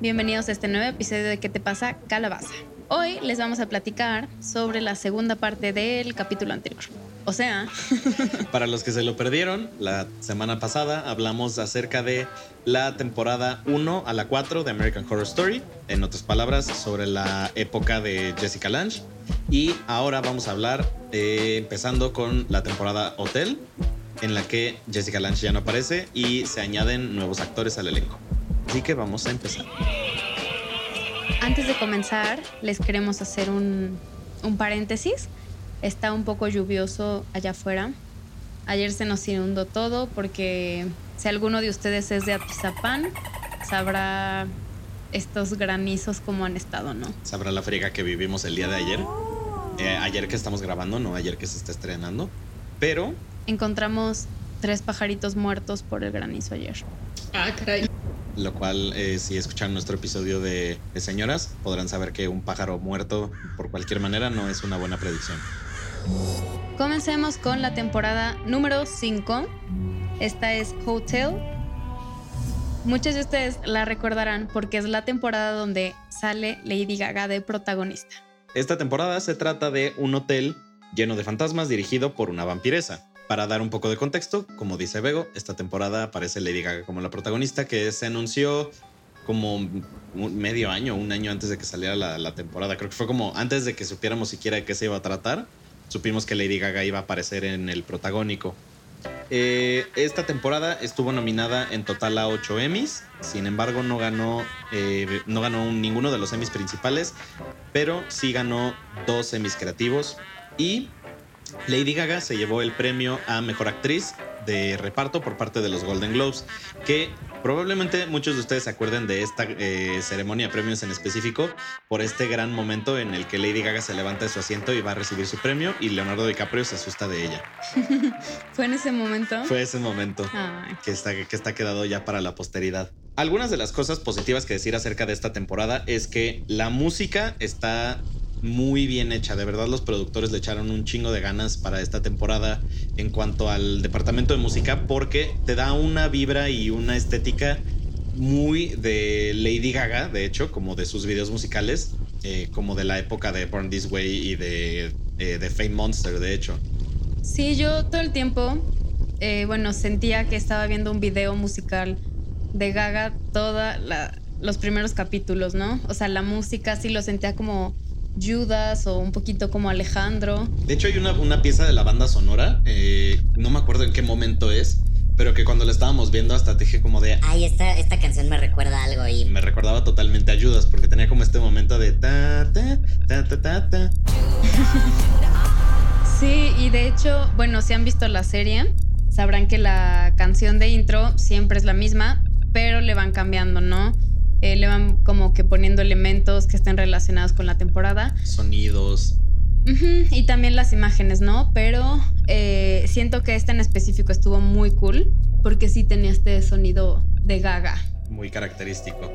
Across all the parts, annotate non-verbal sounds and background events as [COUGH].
Bienvenidos a este nuevo episodio de ¿Qué te pasa, calabaza? Hoy les vamos a platicar sobre la segunda parte del capítulo anterior. O sea, [LAUGHS] Para los que se lo perdieron, la semana pasada hablamos acerca de la temporada 1 a la 4 de American Horror Story. En otras palabras, sobre la época de Jessica Lange. Y ahora vamos a hablar, eh, empezando con la temporada Hotel, en la que Jessica Lange ya no aparece y se añaden nuevos actores al elenco. Así que vamos a empezar. antes de comenzar, les queremos hacer un, un paréntesis. Está un poco lluvioso allá afuera. Ayer se nos inundó todo porque si alguno de ustedes es de Atizapán, sabrá estos granizos como han estado, ¿no? Sabrá la friega que vivimos el día de ayer. Eh, ayer que estamos grabando, no ayer que se está estrenando. Pero Encontramos tres pajaritos muertos por el granizo ayer. Ah, caray. Lo cual, eh, si escuchan nuestro episodio de, de señoras, podrán saber que un pájaro muerto por cualquier manera no es una buena predicción. Comencemos con la temporada número 5. Esta es Hotel. Muchos de ustedes la recordarán porque es la temporada donde sale Lady Gaga de protagonista. Esta temporada se trata de un hotel lleno de fantasmas dirigido por una vampiresa. Para dar un poco de contexto, como dice Bego, esta temporada aparece Lady Gaga como la protagonista que se anunció como un medio año, un año antes de que saliera la, temporada. Creo que fue como antes de que supiéramos siquiera de qué se iba a tratar. Supimos que Lady Gaga iba a aparecer en el protagónico. Eh, esta temporada estuvo nominada en total a 8 Emmys. Sin embargo, no ganó, eh, no ganó ninguno de los Emmys principales, pero sí ganó dos Emmys creativos. Y Lady Gaga se llevó el premio a Mejor Actriz de reparto por parte de los Golden Globes, que probablemente muchos de ustedes se acuerden de esta eh, ceremonia de premios en específico por este gran momento en el que Lady Gaga se levanta de su asiento y va a recibir su premio y Leonardo DiCaprio se asusta de ella. [LAUGHS] ¿Fue en ese momento? Fue ese momento Ay, que está, que está quedado ya para la posteridad. Algunas de las cosas positivas que decir acerca de esta temporada es que la música está muy bien hecha. De verdad, los productores le echaron un chingo de ganas para esta temporada en cuanto al departamento de música, porque te da una vibra y una estética muy de Lady Gaga, de hecho, como de sus videos musicales, eh, como de la época de Born This Way y de, eh, de Fame Monster, de hecho. Sí, yo todo el tiempo, eh, bueno, sentía que estaba viendo un video musical de Gaga todos los primeros capítulos, ¿no? O sea, la música sí lo sentía como Judas o un poquito como Alejandro. De hecho, hay una, una pieza de la banda sonora, eh, no me acuerdo en qué momento es, pero que cuando la estábamos viendo hasta te dije como de... Ay, esta, esta canción me recuerda algo y Me recordaba totalmente a Judas porque tenía como este momento de ta ta ta ta ta ta. [LAUGHS] Sí, y de hecho, bueno, si han visto la serie, sabrán que la canción de intro siempre es la misma, pero le van cambiando, ¿no? Eh, le van como que poniendo elementos que estén relacionados con la temporada. Sonidos. Y también las imágenes, ¿no? Pero eh, siento que esta en específico estuvo muy cool porque sí tenía este sonido de gaga. Muy característico.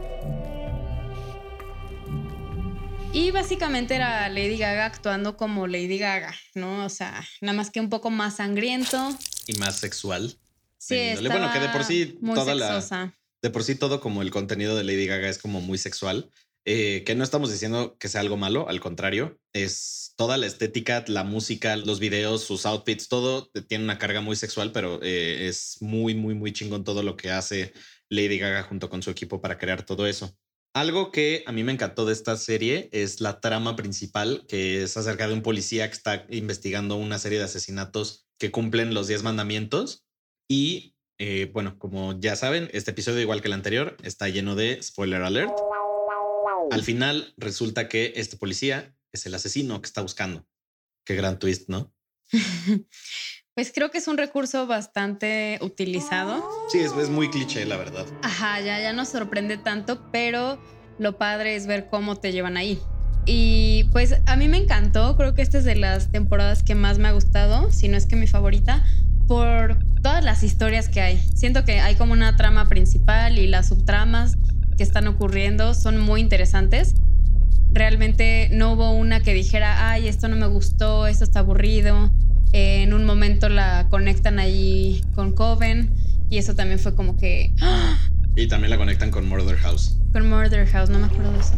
Y básicamente era Lady Gaga actuando como Lady Gaga, ¿no? O sea, nada más que un poco más sangriento. Y más sexual. Sí, índole. Bueno, que de por sí toda la-. De por sí todo como el contenido de Lady Gaga es como muy sexual. eh, que no estamos diciendo que sea algo malo, al contrario, es toda la estética, la música, los videos, sus outfits, todo tiene una carga muy sexual, pero eh, es muy, muy, muy chingón todo lo que hace Lady Gaga junto con su equipo para crear todo eso. Algo que a mí me encantó de esta serie es la trama principal, que es acerca de un policía que está investigando una serie de asesinatos que cumplen los 10 mandamientos. Y eh, bueno, como ya saben, este episodio, igual que el anterior, está lleno de spoiler alert. Al final resulta que este policía es el asesino que está buscando. Qué gran twist, ¿no? [LAUGHS] Pues creo que es un recurso bastante utilizado. Sí, es, es muy cliché, la verdad. Ajá, ya, ya no sorprende tanto, pero lo padre es ver cómo te llevan ahí. Y pues a mí me encantó, creo que esta es de las temporadas que más me ha gustado, si no es que mi favorita, por todas las historias que hay. Siento que hay como una trama principal y las subtramas que están ocurriendo son muy interesantes. Realmente no hubo una que dijera, ay, esto no me gustó, esto está aburrido. Eh, en un momento la conectan ahí con Coven y eso también fue como que... ¡ah! Y también la conectan con Murder House. Con Murder House, no me acuerdo de eso.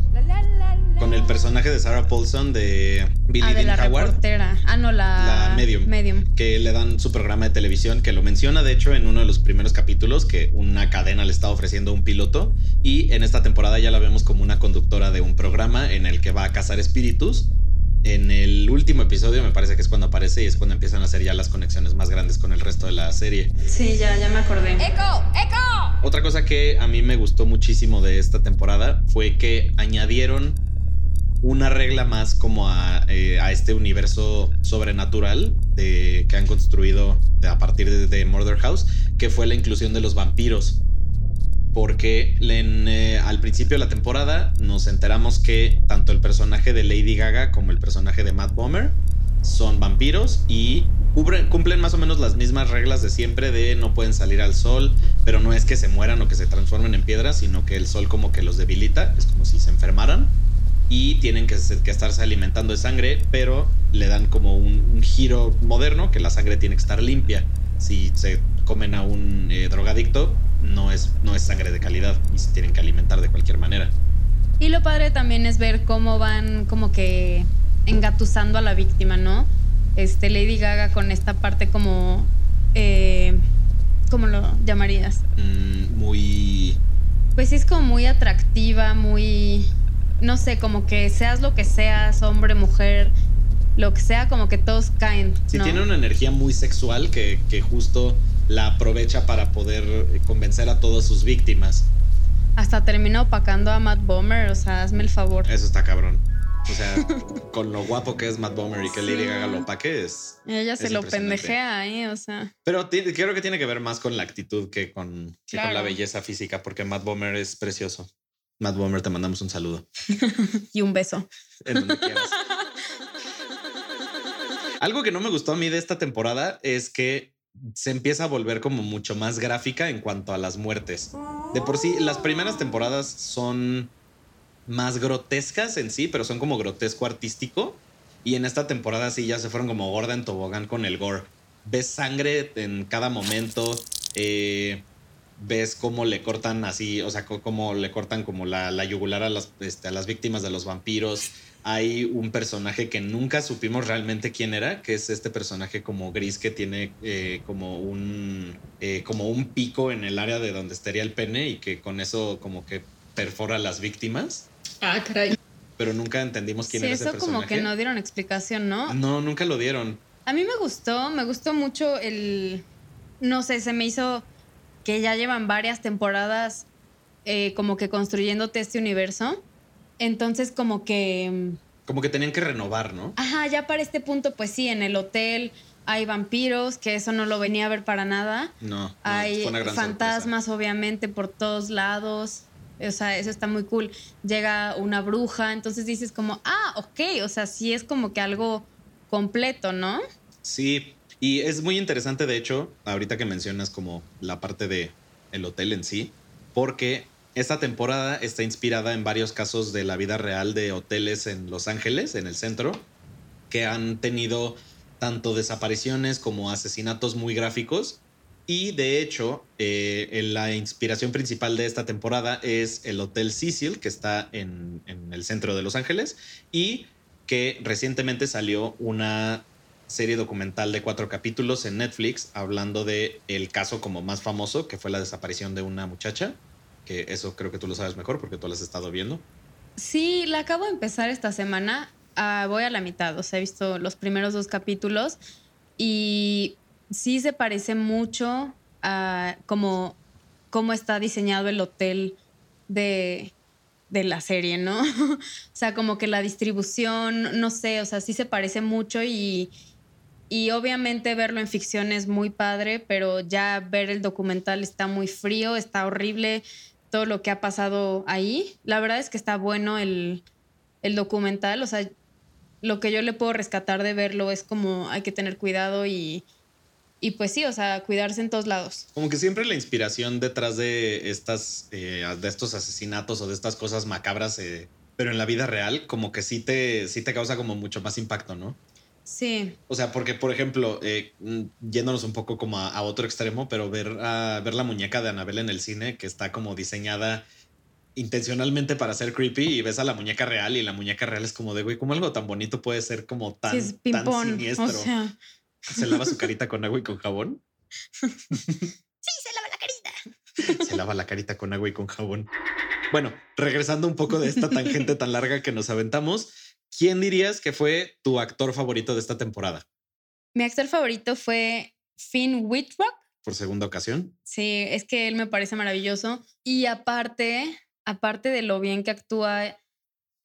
Con el personaje de Sarah Paulson de Billy ah, de Dean la Howard. reportera. Ah, no, la, La Medium. Medium. que le dan su programa de televisión, que lo menciona de hecho en uno de los primeros capítulos, que una cadena le está ofreciendo un piloto y en esta temporada ya la vemos como una conductora de un programa en el que va a cazar espíritus. En el último episodio me parece que es cuando aparece y es cuando empiezan a hacer ya las conexiones más grandes con el resto de la serie. Sí, ya, ya me acordé. ¡Eco! ¡Eco! Otra cosa que a mí me gustó muchísimo de esta temporada fue que añadieron una regla más como a, eh, a este universo sobrenatural que han construido a partir de, de Murder House, que fue la inclusión de los vampiros. Porque eh, al principio de la temporada nos enteramos que tanto el personaje de Lady Gaga como el personaje de Matt Bomer son vampiros y cumplen más o menos las mismas reglas de siempre de no pueden salir al sol, pero no es que se mueran o que se transformen en piedra, sino que el sol como que los debilita, es como si se enfermaran y tienen que, que estarse alimentando de sangre, pero le dan como un, un giro moderno que la sangre tiene que estar limpia. Si se comen a un eh, drogadicto, no es, no es sangre de calidad y se tienen que alimentar de cualquier manera. Y lo padre también es ver cómo van como que engatusando a la víctima, ¿no? Este Lady Gaga con esta parte como eh, ¿cómo lo llamarías? Mm, muy... Pues es como muy atractiva, muy no sé, como que seas lo que seas, hombre, mujer, lo que sea, como que todos caen. Sí, ¿no? tiene una energía muy sexual que, que justo la aprovecha para poder eh, convencer a todas sus víctimas. Hasta termina opacando a Matt Bomer, o sea, hazme el favor. Eso está cabrón. O sea, [LAUGHS] con lo guapo que es Matt Bomer y que Lady Sí. Gaga lo opaque es... Ella se lo pendejea, ¿eh? O sea, Pero creo que tiene que ver más con la actitud que con, que con la belleza física, porque Matt Bomer es precioso. Matt Bomer, te mandamos un saludo. [LAUGHS] y un beso. En donde quieras. Algo que no me gustó a mí de esta temporada es que se empieza a volver como mucho más gráfica en cuanto a las muertes. De por sí, las primeras temporadas son más grotescas en sí, pero son como grotesco artístico. Y en esta temporada sí ya se fueron como gorda en tobogán con el gore. Ves sangre en cada momento. eh, ves cómo le cortan así, o sea, cómo le cortan como la, la yugular a las, este, a las víctimas de los vampiros. Hay un personaje que nunca supimos realmente quién era, que es este personaje como gris que tiene eh, como un eh, como un pico en el área de donde estaría el pene y que con eso como que perfora a las víctimas. Ah, caray. Pero nunca entendimos quién Sí, era ese eso personaje. como que no dieron explicación, ¿no? No, nunca lo dieron. A mí me gustó, me gustó mucho el. No sé, se me hizo que ya llevan varias temporadas eh, como que construyéndote este universo. Entonces, como que. mm, Como que tenían que renovar, ¿no? Ajá, ya para este punto, pues sí, en el hotel hay vampiros, que eso no lo venía a ver para nada. No, no, hay fue una gran fantasmas, obviamente, por todos lados. O sea, eso está muy cool. Llega una bruja, entonces dices como, ah, ok, o sea, sí es como que algo completo, ¿no? Sí, y es muy interesante, de hecho, ahorita que mencionas como la parte de el hotel en sí, porque esta temporada está inspirada en varios casos de la vida real de hoteles en Los Ángeles, en el centro, que han tenido tanto desapariciones como asesinatos muy gráficos. Y de hecho, eh, la inspiración principal de esta temporada es el Hotel Cecil, que está en, en el centro de Los Ángeles, y que recientemente salió una serie documental de cuatro capítulos en Netflix hablando de el caso como más famoso, que fue la desaparición de una muchacha, que eso creo que tú lo sabes mejor porque tú lo has estado viendo. Sí, la acabo de empezar esta semana. Ah, voy a la mitad, o sea, he visto los primeros dos capítulos y sí se parece mucho a cómo, cómo está diseñado el hotel de, de la serie, ¿no? [LAUGHS] o sea, como que la distribución, no sé, o sea, sí se parece mucho y, y obviamente verlo en ficción es muy padre, pero ya ver el documental está muy frío, está horrible todo lo que ha pasado ahí. La verdad es que está bueno el, el documental, o sea, lo que yo le puedo rescatar de verlo es como hay que tener cuidado y, y pues sí, o sea, cuidarse en todos lados. Como que siempre la inspiración detrás de estas, eh, de estos asesinatos o de estas cosas macabras, eh, pero en la vida real, como que sí te, sí te causa como mucho más impacto, ¿no? Sí, O sea, porque, por ejemplo, eh, mm, yéndonos un poco como a, a otro extremo, pero ver, a ver la muñeca de Anabel en el cine, que está como diseñada intencionalmente para ser creepy y ves a la muñeca real y la muñeca real es como de, güey, ¿cómo algo tan bonito puede ser como tan, Sí, es tan siniestro? O sea, Se lava su carita con agua y con jabón. [LAUGHS] Sí, se lava la carita. Se lava la carita con agua y con jabón. Bueno, regresando un poco de esta tangente tan larga que nos aventamos, ¿quién dirías que fue tu actor favorito de esta temporada? mi actor favorito fue Finn Wittrock. Por segunda ocasión. Sí, es que él me parece maravilloso. Y aparte, aparte de lo bien que actúa,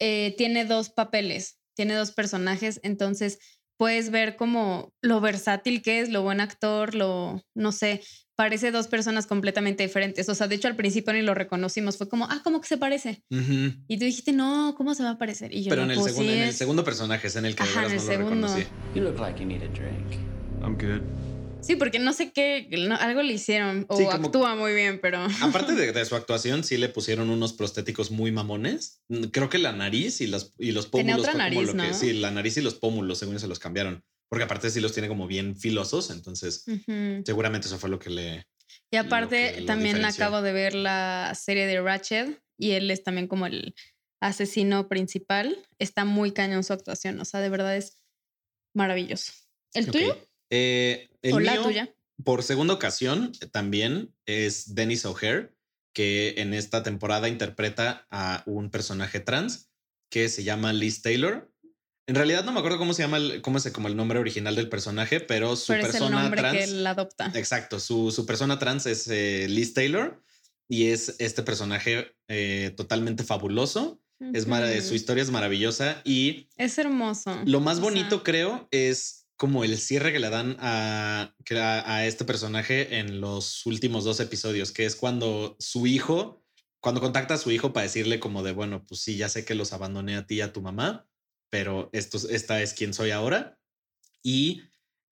eh, tiene dos papeles, tiene dos personajes, entonces puedes ver como lo versátil que es, lo buen actor, lo, no sé, parece dos personas completamente diferentes. O sea, de hecho al principio ni lo reconocimos, fue como, ah, ¿cómo que se parece? Ujú. Y tú dijiste, no, ¿cómo se va a parecer? Y yo, Pero no, en el, pues, segundo, sí en el segundo personaje es en el que de Ajá, veras en no el lo segundo. reconocí. You look like you need a drink. I'm good. Sí, porque no sé qué, no, algo le hicieron o Sí, como- actúa muy bien, pero... [LAUGHS] Aparte de, de su actuación, sí le pusieron unos prostéticos muy mamones. Creo que la nariz y los, y los Tenía pómulos. otra fue como nariz, lo que- ¿no? sí, la nariz y los pómulos, según se los cambiaron. Porque aparte sí los tiene como bien filosos. Entonces, seguramente eso fue lo que le. Y aparte, también diferenció. acabo de ver la serie de Ratchet y él es también como el asesino principal. Está muy cañón su actuación, o sea, de verdad es maravilloso. ¿El tuyo? Eh, el ¿O la tuya? Por segunda ocasión, eh, también es Dennis O'Hare, que en esta temporada interpreta a un personaje trans que se llama Liz Taylor. En realidad no me acuerdo cómo se llama, el- cómo es como el nombre original del personaje, pero su Pero es el persona nombre trans. que él adopta. Exacto, su, su persona trans es eh, Liz Taylor y es este personaje eh, totalmente fabuloso. Es mara- Ujú. su historia es maravillosa y Es hermoso. lo más O bonito sea, creo es como el cierre que le dan a, a este personaje en los últimos dos episodios, que es cuando su hijo, cuando contacta a su hijo para decirle como de, bueno, pues sí, ya sé que los abandoné a ti y a tu mamá, pero esto, esta es quien soy ahora y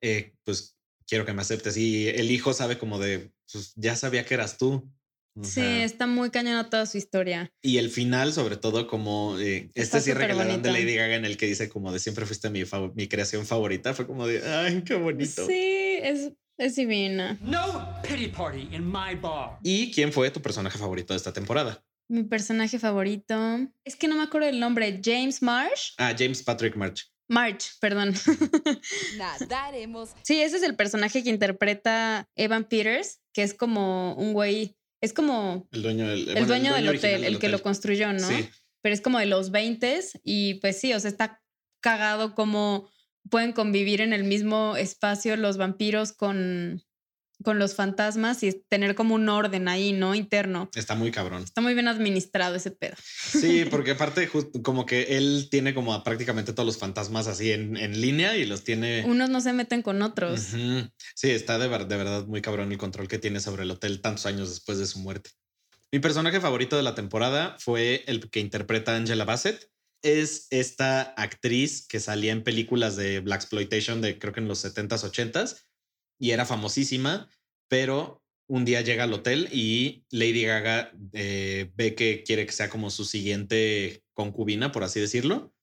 eh, pues quiero que me aceptes. Y el hijo sabe como de, pues ya sabía que eras tú. O Sí, sea, está muy cañona toda su historia. y el final, sobre todo, como eh, este cierre que le dan de. Lady Gaga en el que dice como de siempre fuiste mi, fav- mi creación favorita, fue como de, ay, qué bonito. Sí, es, es divina. No pity party in my bar. ¿Y quién fue tu personaje favorito de esta temporada? Mi personaje favorito. Es que no me acuerdo el nombre. James Marsh. Ah, James Patrick March. March, perdón. [LAUGHS] Nadaremos. Sí, ese es el personaje que interpreta Evan Peters, que es como un güey, es como El dueño del, el bueno, dueño del hotel, el que lo construyó, ¿no? Sí, Pero es como de los 20 y pues sí, o sea, está cagado como pueden convivir en el mismo espacio los vampiros con, con los fantasmas y tener como un orden ahí, ¿no? Interno. está muy cabrón. Está muy bien administrado ese pedo. Sí, [LAUGHS] porque aparte como que él tiene como a prácticamente todos los fantasmas así en, en línea y los tiene... Unos no se meten con otros. Sí, está de, de verdad muy cabrón el control que tiene sobre el hotel tantos años después de su muerte. Mi personaje favorito de la temporada fue el que interpreta a Angela Bassett. Es esta actriz que salía en películas de Black Exploitation de creo que en los 70s, 80s y era famosísima, pero un día llega al hotel y Lady Gaga eh, ve que quiere que sea como su siguiente concubina, por así decirlo,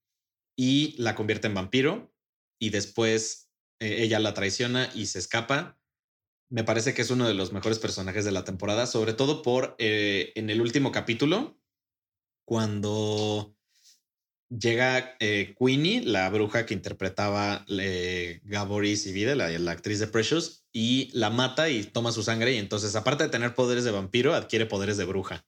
y la convierte en vampiro y después eh, ella la traiciona y se escapa. Me parece que es uno de los mejores personajes de la temporada, sobre todo por eh, en el último capítulo, cuando llega eh, Queenie, la bruja que interpretaba eh, Gaboris y Vida, la, la actriz de Precious, y la mata y toma su sangre. Y entonces, aparte de tener poderes de vampiro, adquiere poderes de bruja.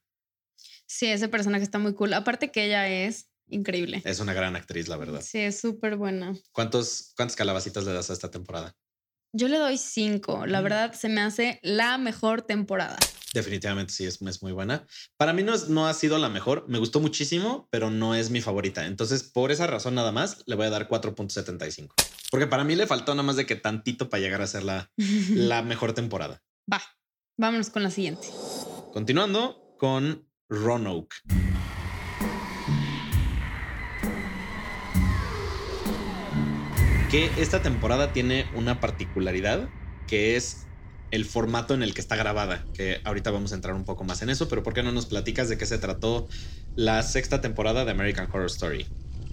Sí, ese personaje está muy cool. Aparte que ella es increíble. Es una gran actriz, la verdad. Sí, es súper buena. ¿Cuántos, ¿Cuántas calabacitas le das a esta temporada? Yo le doy cinco. La Mm. verdad, se me hace la mejor temporada. Definitivamente sí, es, es muy buena. Para mí no, es- no ha sido la mejor, me gustó muchísimo, pero no es mi favorita. Entonces, por esa razón nada más, le voy a dar 4.75. Porque para mí le faltó nada más de que tantito para llegar a ser la, [LAUGHS] la mejor temporada. Va, vámonos con la siguiente. Continuando con Roanoke. Que esta temporada tiene una particularidad que es el formato en el que está grabada, que ahorita vamos a entrar un poco más en eso, pero ¿por qué no nos platicas de qué se trató la sexta temporada de American Horror Story?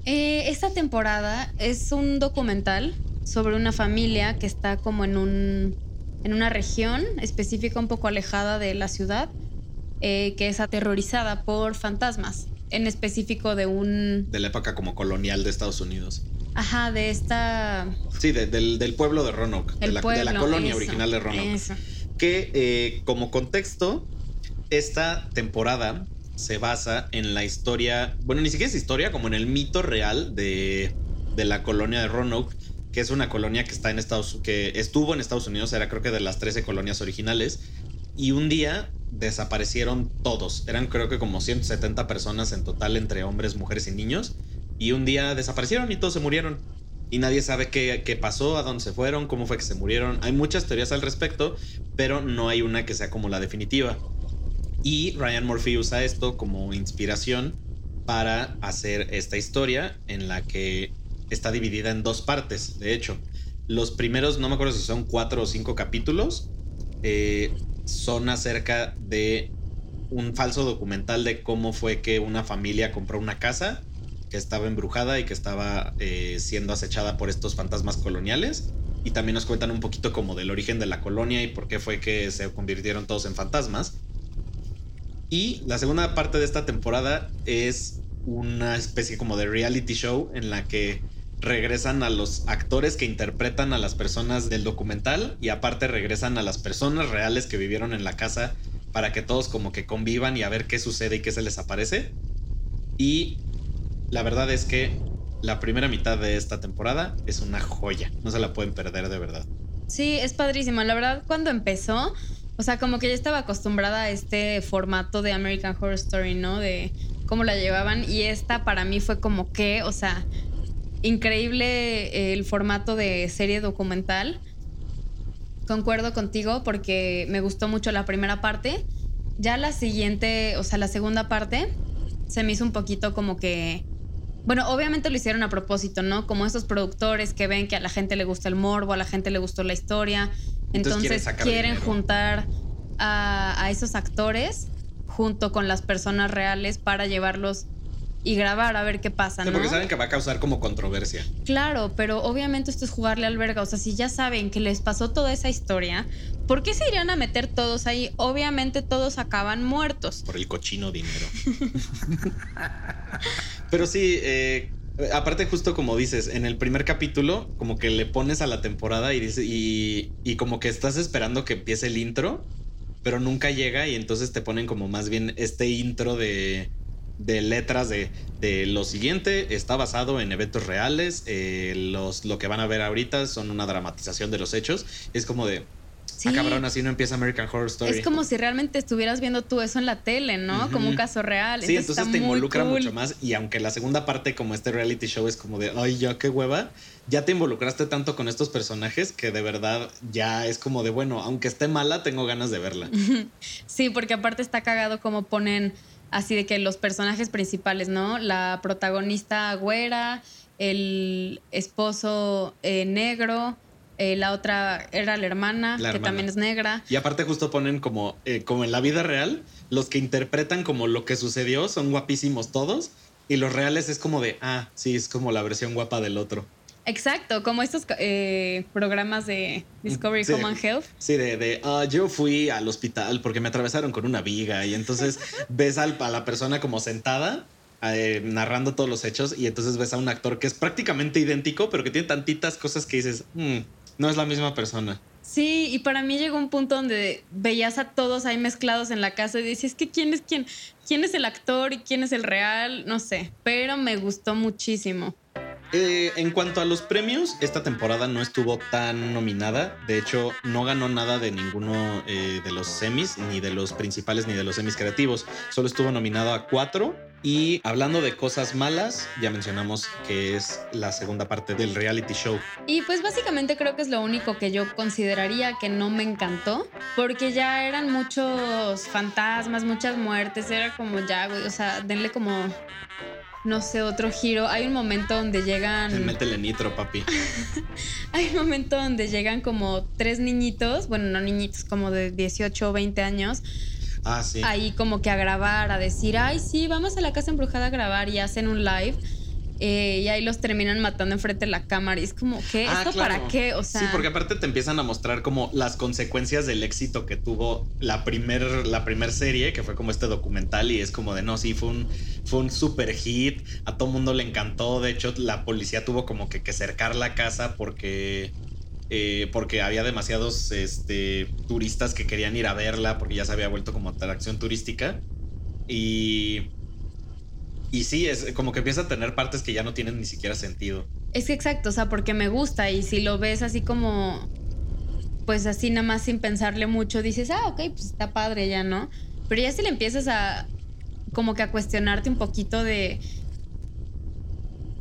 Eh, esta temporada es un documental sobre una familia que está como en un en una región específica un poco alejada de la ciudad eh, que es aterrorizada por fantasmas, en específico de un... De la época como colonial de Estados Unidos. Ajá, de esta... Sí, de- del, del pueblo de Roanoke, de la, de pueblo, la colonia eso, original de Roanoke. eso. que eh, como contexto, esta temporada se basa en la historia, bueno, ni siquiera es historia, como en el mito real de, de la colonia de Roanoke, que es una colonia que está en Estados que estuvo en Estados Unidos, era creo que de las 13 colonias originales, y un día desaparecieron todos. Eran creo que como 170 personas en total entre hombres, mujeres y niños, y un día desaparecieron y todos se murieron. Y nadie sabe qué, qué pasó, a dónde se fueron, cómo fue que se murieron. Hay muchas teorías al respecto, pero no hay una que sea como la definitiva. Y Ryan Murphy usa esto como inspiración para hacer esta historia en la que está dividida en dos partes, de hecho. Los primeros, no me acuerdo si son cuatro o cinco capítulos, eh, son acerca de un falso documental de cómo fue que una familia compró una casa que estaba embrujada y que estaba eh, siendo acechada por estos fantasmas coloniales. Y también nos cuentan un poquito como del origen de la colonia y por qué fue que se convirtieron todos en fantasmas. Y la segunda parte de esta temporada es una especie como de reality show en la que regresan a los actores que interpretan a las personas del documental y aparte regresan a las personas reales que vivieron en la casa para que todos como que convivan y a ver qué sucede y qué se les aparece. Y la verdad es que la primera mitad de esta temporada es una joya, no se la pueden perder de verdad. Sí, es padrísimo. La verdad, cuando empezó, o sea, como que ya estaba acostumbrada a este formato de American Horror Story, ¿no? De cómo la llevaban. Y esta para mí fue como que, o sea, increíble el formato de serie documental. Concuerdo contigo porque me gustó mucho la primera parte. Ya la siguiente, o sea, la segunda parte, se me hizo un poquito como que bueno, obviamente lo hicieron a propósito, ¿no? Como esos productores que ven que a la gente le gusta el morbo, a la gente le gustó la historia. Entonces quieren Entonces, juntar a, a esos actores junto con las personas reales para llevarlos y grabar a ver qué pasa, Sí, ¿no? porque saben que va a causar como controversia. Claro, pero obviamente esto es jugarle al verga. O sea, si ya saben que les pasó toda esa historia, ¿por qué se irían a meter todos ahí? Obviamente todos acaban muertos. por el cochino dinero. Pero sí, eh, aparte justo como dices, en el primer capítulo como que le pones a la temporada y, dice, y, como que estás esperando que empiece el intro, pero nunca llega y entonces te ponen como más bien este intro de, de letras de, lo siguiente está basado en eventos reales, eh, lo que van a ver ahorita son una dramatización de los hechos. Es como de... Sí. Ah, cabrón, así no empieza American Horror Story. Es como si realmente estuvieras viendo tú eso en la tele, ¿no? Como un caso real. Sí, entonces te involucra cool. mucho más. Y aunque la segunda parte, como este reality show, es como de, ay, ya qué hueva, ya te involucraste tanto con estos personajes que de verdad ya es como de, bueno, aunque esté mala, tengo ganas de verla. [LAUGHS] Sí, porque aparte está cagado como ponen así de que los personajes principales, ¿no? La protagonista güera, el esposo eh, negro, eh, la otra era la hermana, La que hermana. también es negra. Y aparte justo ponen como, eh, como en la vida real, los que interpretan como lo que sucedió son guapísimos todos. Y los reales es como de, ah, sí, es como la versión guapa del otro. Exacto, como estos eh, programas de Discovery Sí. Common Health. Sí, de, de "Ah, yo fui al hospital porque me atravesaron con una viga y entonces [LAUGHS] ves al- a la persona como sentada eh, narrando todos los hechos y entonces ves a un actor que es prácticamente idéntico pero que tiene tantitas cosas que dices, "Mm, no es la misma persona. Sí, y para mí llegó un punto donde veías a todos ahí mezclados en la casa y decías que quién es quién, quién es el actor y quién es el real, no sé, pero me gustó muchísimo. Eh, en cuanto a los premios, esta temporada no estuvo tan nominada. De hecho, no ganó nada de ninguno eh, de los semis, ni de los principales, ni de los semis creativos. Solo estuvo nominado a cuatro. Y hablando de cosas malas, ya mencionamos que es la segunda parte del reality show. Y pues básicamente creo que es lo único que yo consideraría que no me encantó, porque ya eran muchos fantasmas, muchas muertes, era como ya, güey, o sea, denle como, no sé, otro giro. Hay un momento donde llegan... Métele nitro, papi. [LAUGHS] Hay un momento donde llegan como tres niñitos, bueno, no niñitos, como de 18 o 20 años, Ah, sí. ahí como que a grabar, a decir, ay, sí, vamos a la casa embrujada a grabar y hacen un live. Eh, y ahí los terminan matando enfrente de la cámara. Y es como, ¿qué? Ah, ¿Esto claro. para qué? O sea, sí, porque aparte te empiezan a mostrar como las consecuencias del éxito que tuvo la primer, la primer serie, que fue como este documental, y es como de no, sí, fue un, fue un super hit. A todo mundo le encantó. De hecho, la policía tuvo como que, que cercar la casa porque. eh, porque había demasiados este, turistas que querían ir a verla porque ya se había vuelto como atracción turística. Y. Y sí, es como que empieza a tener partes que ya no tienen ni siquiera sentido. Es que exacto, o sea, porque me gusta y si lo ves así como, pues así nada más sin pensarle mucho, dices, ah, ok, pues está padre ya, ¿no? Pero ya si le empiezas a, como que a cuestionarte un poquito de,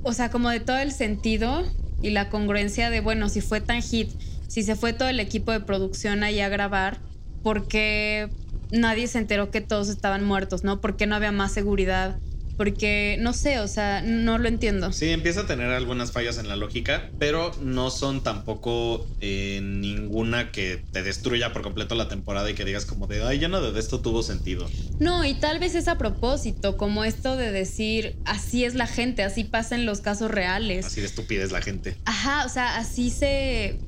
o sea, como de todo el sentido y la congruencia de, bueno, si fue tan hit, si se fue todo el equipo de producción ahí a grabar, ¿por qué nadie se enteró que todos estaban muertos, ¿no? ¿Por qué no había más seguridad? Porque, no sé, o sea, no lo entiendo. Sí, empieza a tener algunas fallas en la lógica, pero no son tampoco eh, ninguna que te destruya por completo la temporada y que digas como de, ay, ya nada de esto tuvo sentido. No, y tal vez es a propósito, como esto de decir, así es la gente, así pasan los casos reales. Así de estúpida es la gente. Ajá, o sea, así se...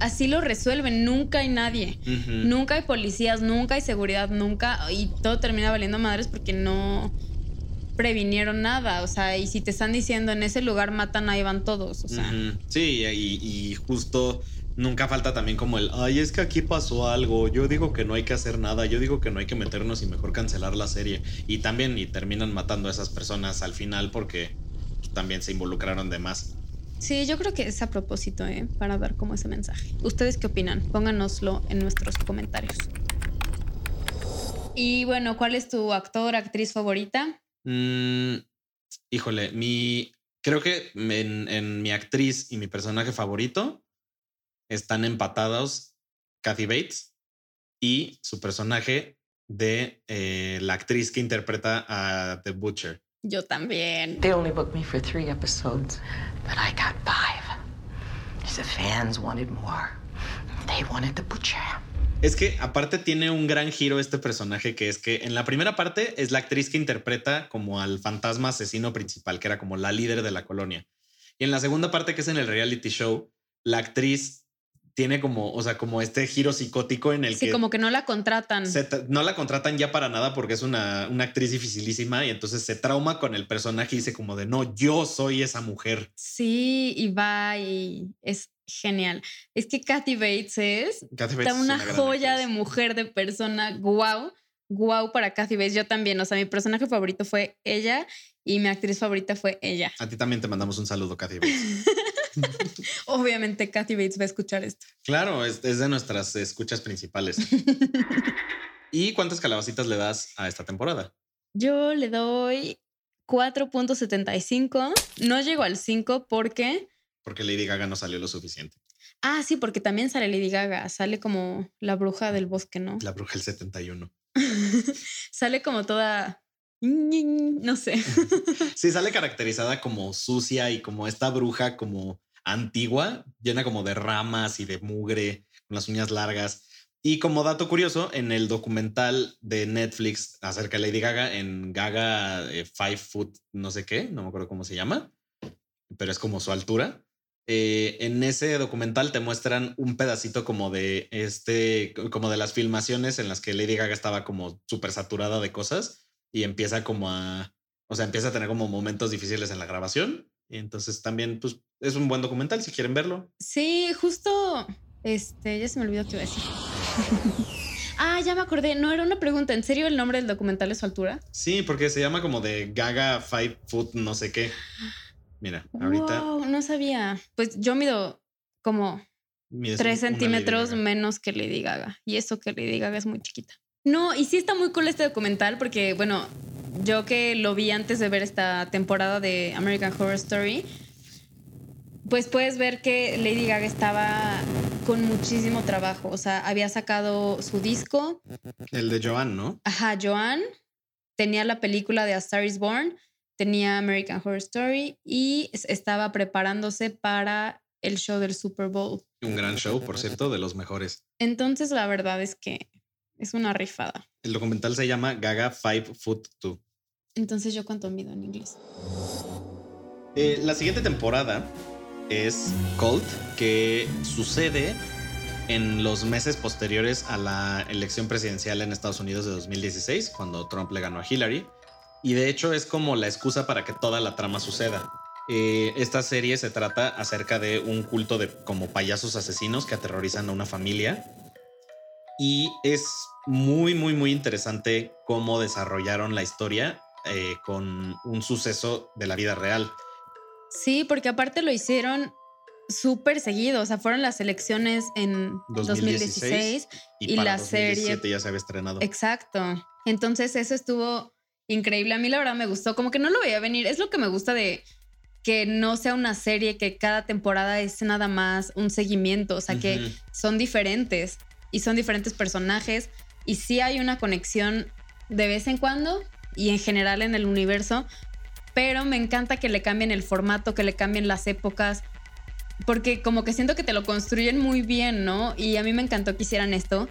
Así lo resuelven, nunca hay nadie. Nunca hay policías, nunca hay seguridad, nunca... Y todo termina valiendo madres porque no previnieron nada. O sea, y si te están diciendo en ese lugar matan, ahí van todos. O sea. Sí, y, y justo nunca falta también como el, ay, es que aquí pasó algo, yo digo que no hay que hacer nada, yo digo que no hay que meternos y mejor cancelar la serie. Y también, y terminan matando a esas personas al final porque también se involucraron de más. Sí, yo creo que es a propósito, ¿eh? Para dar como ese mensaje. ¿Ustedes qué opinan? Pónganoslo en nuestros comentarios. Y bueno, ¿cuál es tu actor, actriz favorita? Mm, híjole, mi. Creo que en, en mi actriz y mi personaje favorito están empatados Kathy Bates y su personaje de eh, la actriz que interpreta a The Butcher. Yo también. They only booked me for three episodes, but I got five. The fans wanted more. They wanted the butcher. Es que aparte tiene un gran giro este personaje que es que en la primera parte es la actriz que interpreta como al fantasma asesino principal, que era como la líder de la colonia. Y en la segunda parte que es en el reality show, la actriz tiene como, o sea, como este giro psicótico en el Sí, que como que no la contratan. se no la contratan ya para nada porque es una, una actriz dificilísima y entonces se trauma con el personaje y dice como de no, yo soy esa mujer. Sí, y va y es genial. Es que Kathy Bates es Kathy Bates está es una joya de mujer, de persona. Guau, guau para Kathy Bates. Yo también. O sea, mi personaje favorito fue ella y mi actriz favorita fue ella. A ti también te mandamos un saludo, Kathy Bates. [LAUGHS] Obviamente, Kathy Bates va a escuchar esto. Claro, es, es de nuestras escuchas principales. [LAUGHS] ¿Y cuántas calabacitas le das a esta temporada? Yo le doy 4.75. No llego al 5 porque. Porque Lady Gaga no salió lo suficiente. Ah, sí, porque también sale Lady Gaga. Sale como la bruja del bosque, ¿no? La bruja del 71. [LAUGHS] sale como toda. No sé. [LAUGHS] Sí, sale [LAUGHS] caracterizada como sucia y como esta bruja como antigua, llena como de ramas y de mugre, con las uñas largas. Y como dato curioso, en el documental de Netflix acerca de Lady Gaga, en Gaga eh, Five Foot, no sé qué, no me acuerdo cómo se llama, pero es como su altura. Eh, en ese documental te muestran un pedacito como de este, como de las filmaciones en las que Lady Gaga estaba como súper saturada de cosas y empieza como a, o sea, empieza a tener como momentos difíciles en la grabación. Y entonces también, pues, es un buen documental si quieren verlo. Sí, justo. Este, ya se me olvidó qué iba a decir. [LAUGHS] ah, ya me acordé. No era una pregunta. ¿En serio el nombre del documental es su altura? Sí, porque se llama como de Gaga Five Foot, no sé qué. Mira, ahorita no sabía. Pues yo mido como mides 3 una Lady centímetros menos que Lady Gaga. Y eso que Lady Gaga es muy chiquita. No, y sí está muy cool este documental porque, bueno, yo que lo vi antes de ver esta temporada de American Horror Story, pues puedes ver que Lady Gaga estaba con muchísimo trabajo. O sea, había sacado su disco, El de Joan, ¿no? Ajá, Joan tenía la película de A Star is Born, tenía American Horror Story y es- estaba preparándose para el show del Super Bowl. Un gran show, por cierto, de los mejores. Entonces, la verdad es que es una rifada. El documental se llama Gaga Five Foot Two. Entonces, ¿yo cuánto mido en inglés? Eh, la siguiente temporada es Colt, que sucede en los meses posteriores a la elección presidencial en Estados Unidos de 2016, cuando Trump le ganó a Hillary. Y de hecho es como la excusa para que toda la trama suceda. Eh, esta serie se trata acerca de un culto de como payasos asesinos que aterrorizan a una familia. Y es muy, muy, muy interesante cómo desarrollaron la historia eh, con un suceso de la vida real. Sí, porque aparte lo hicieron súper seguido. O sea, fueron las elecciones en 2016, 2016 y, y para la serie. 2017 ya se había estrenado. Exacto. Entonces eso estuvo increíble. A mí la verdad me gustó, como que no lo veía venir. Es lo que me gusta de que no sea una serie que cada temporada es nada más un seguimiento, o sea, que son diferentes y son diferentes personajes y sí hay una conexión de vez en cuando y en general en el universo, pero me encanta que le cambien el formato, que le cambien las épocas, porque como que siento que te lo construyen muy bien, ¿no? Y a mí me encantó que hicieran esto.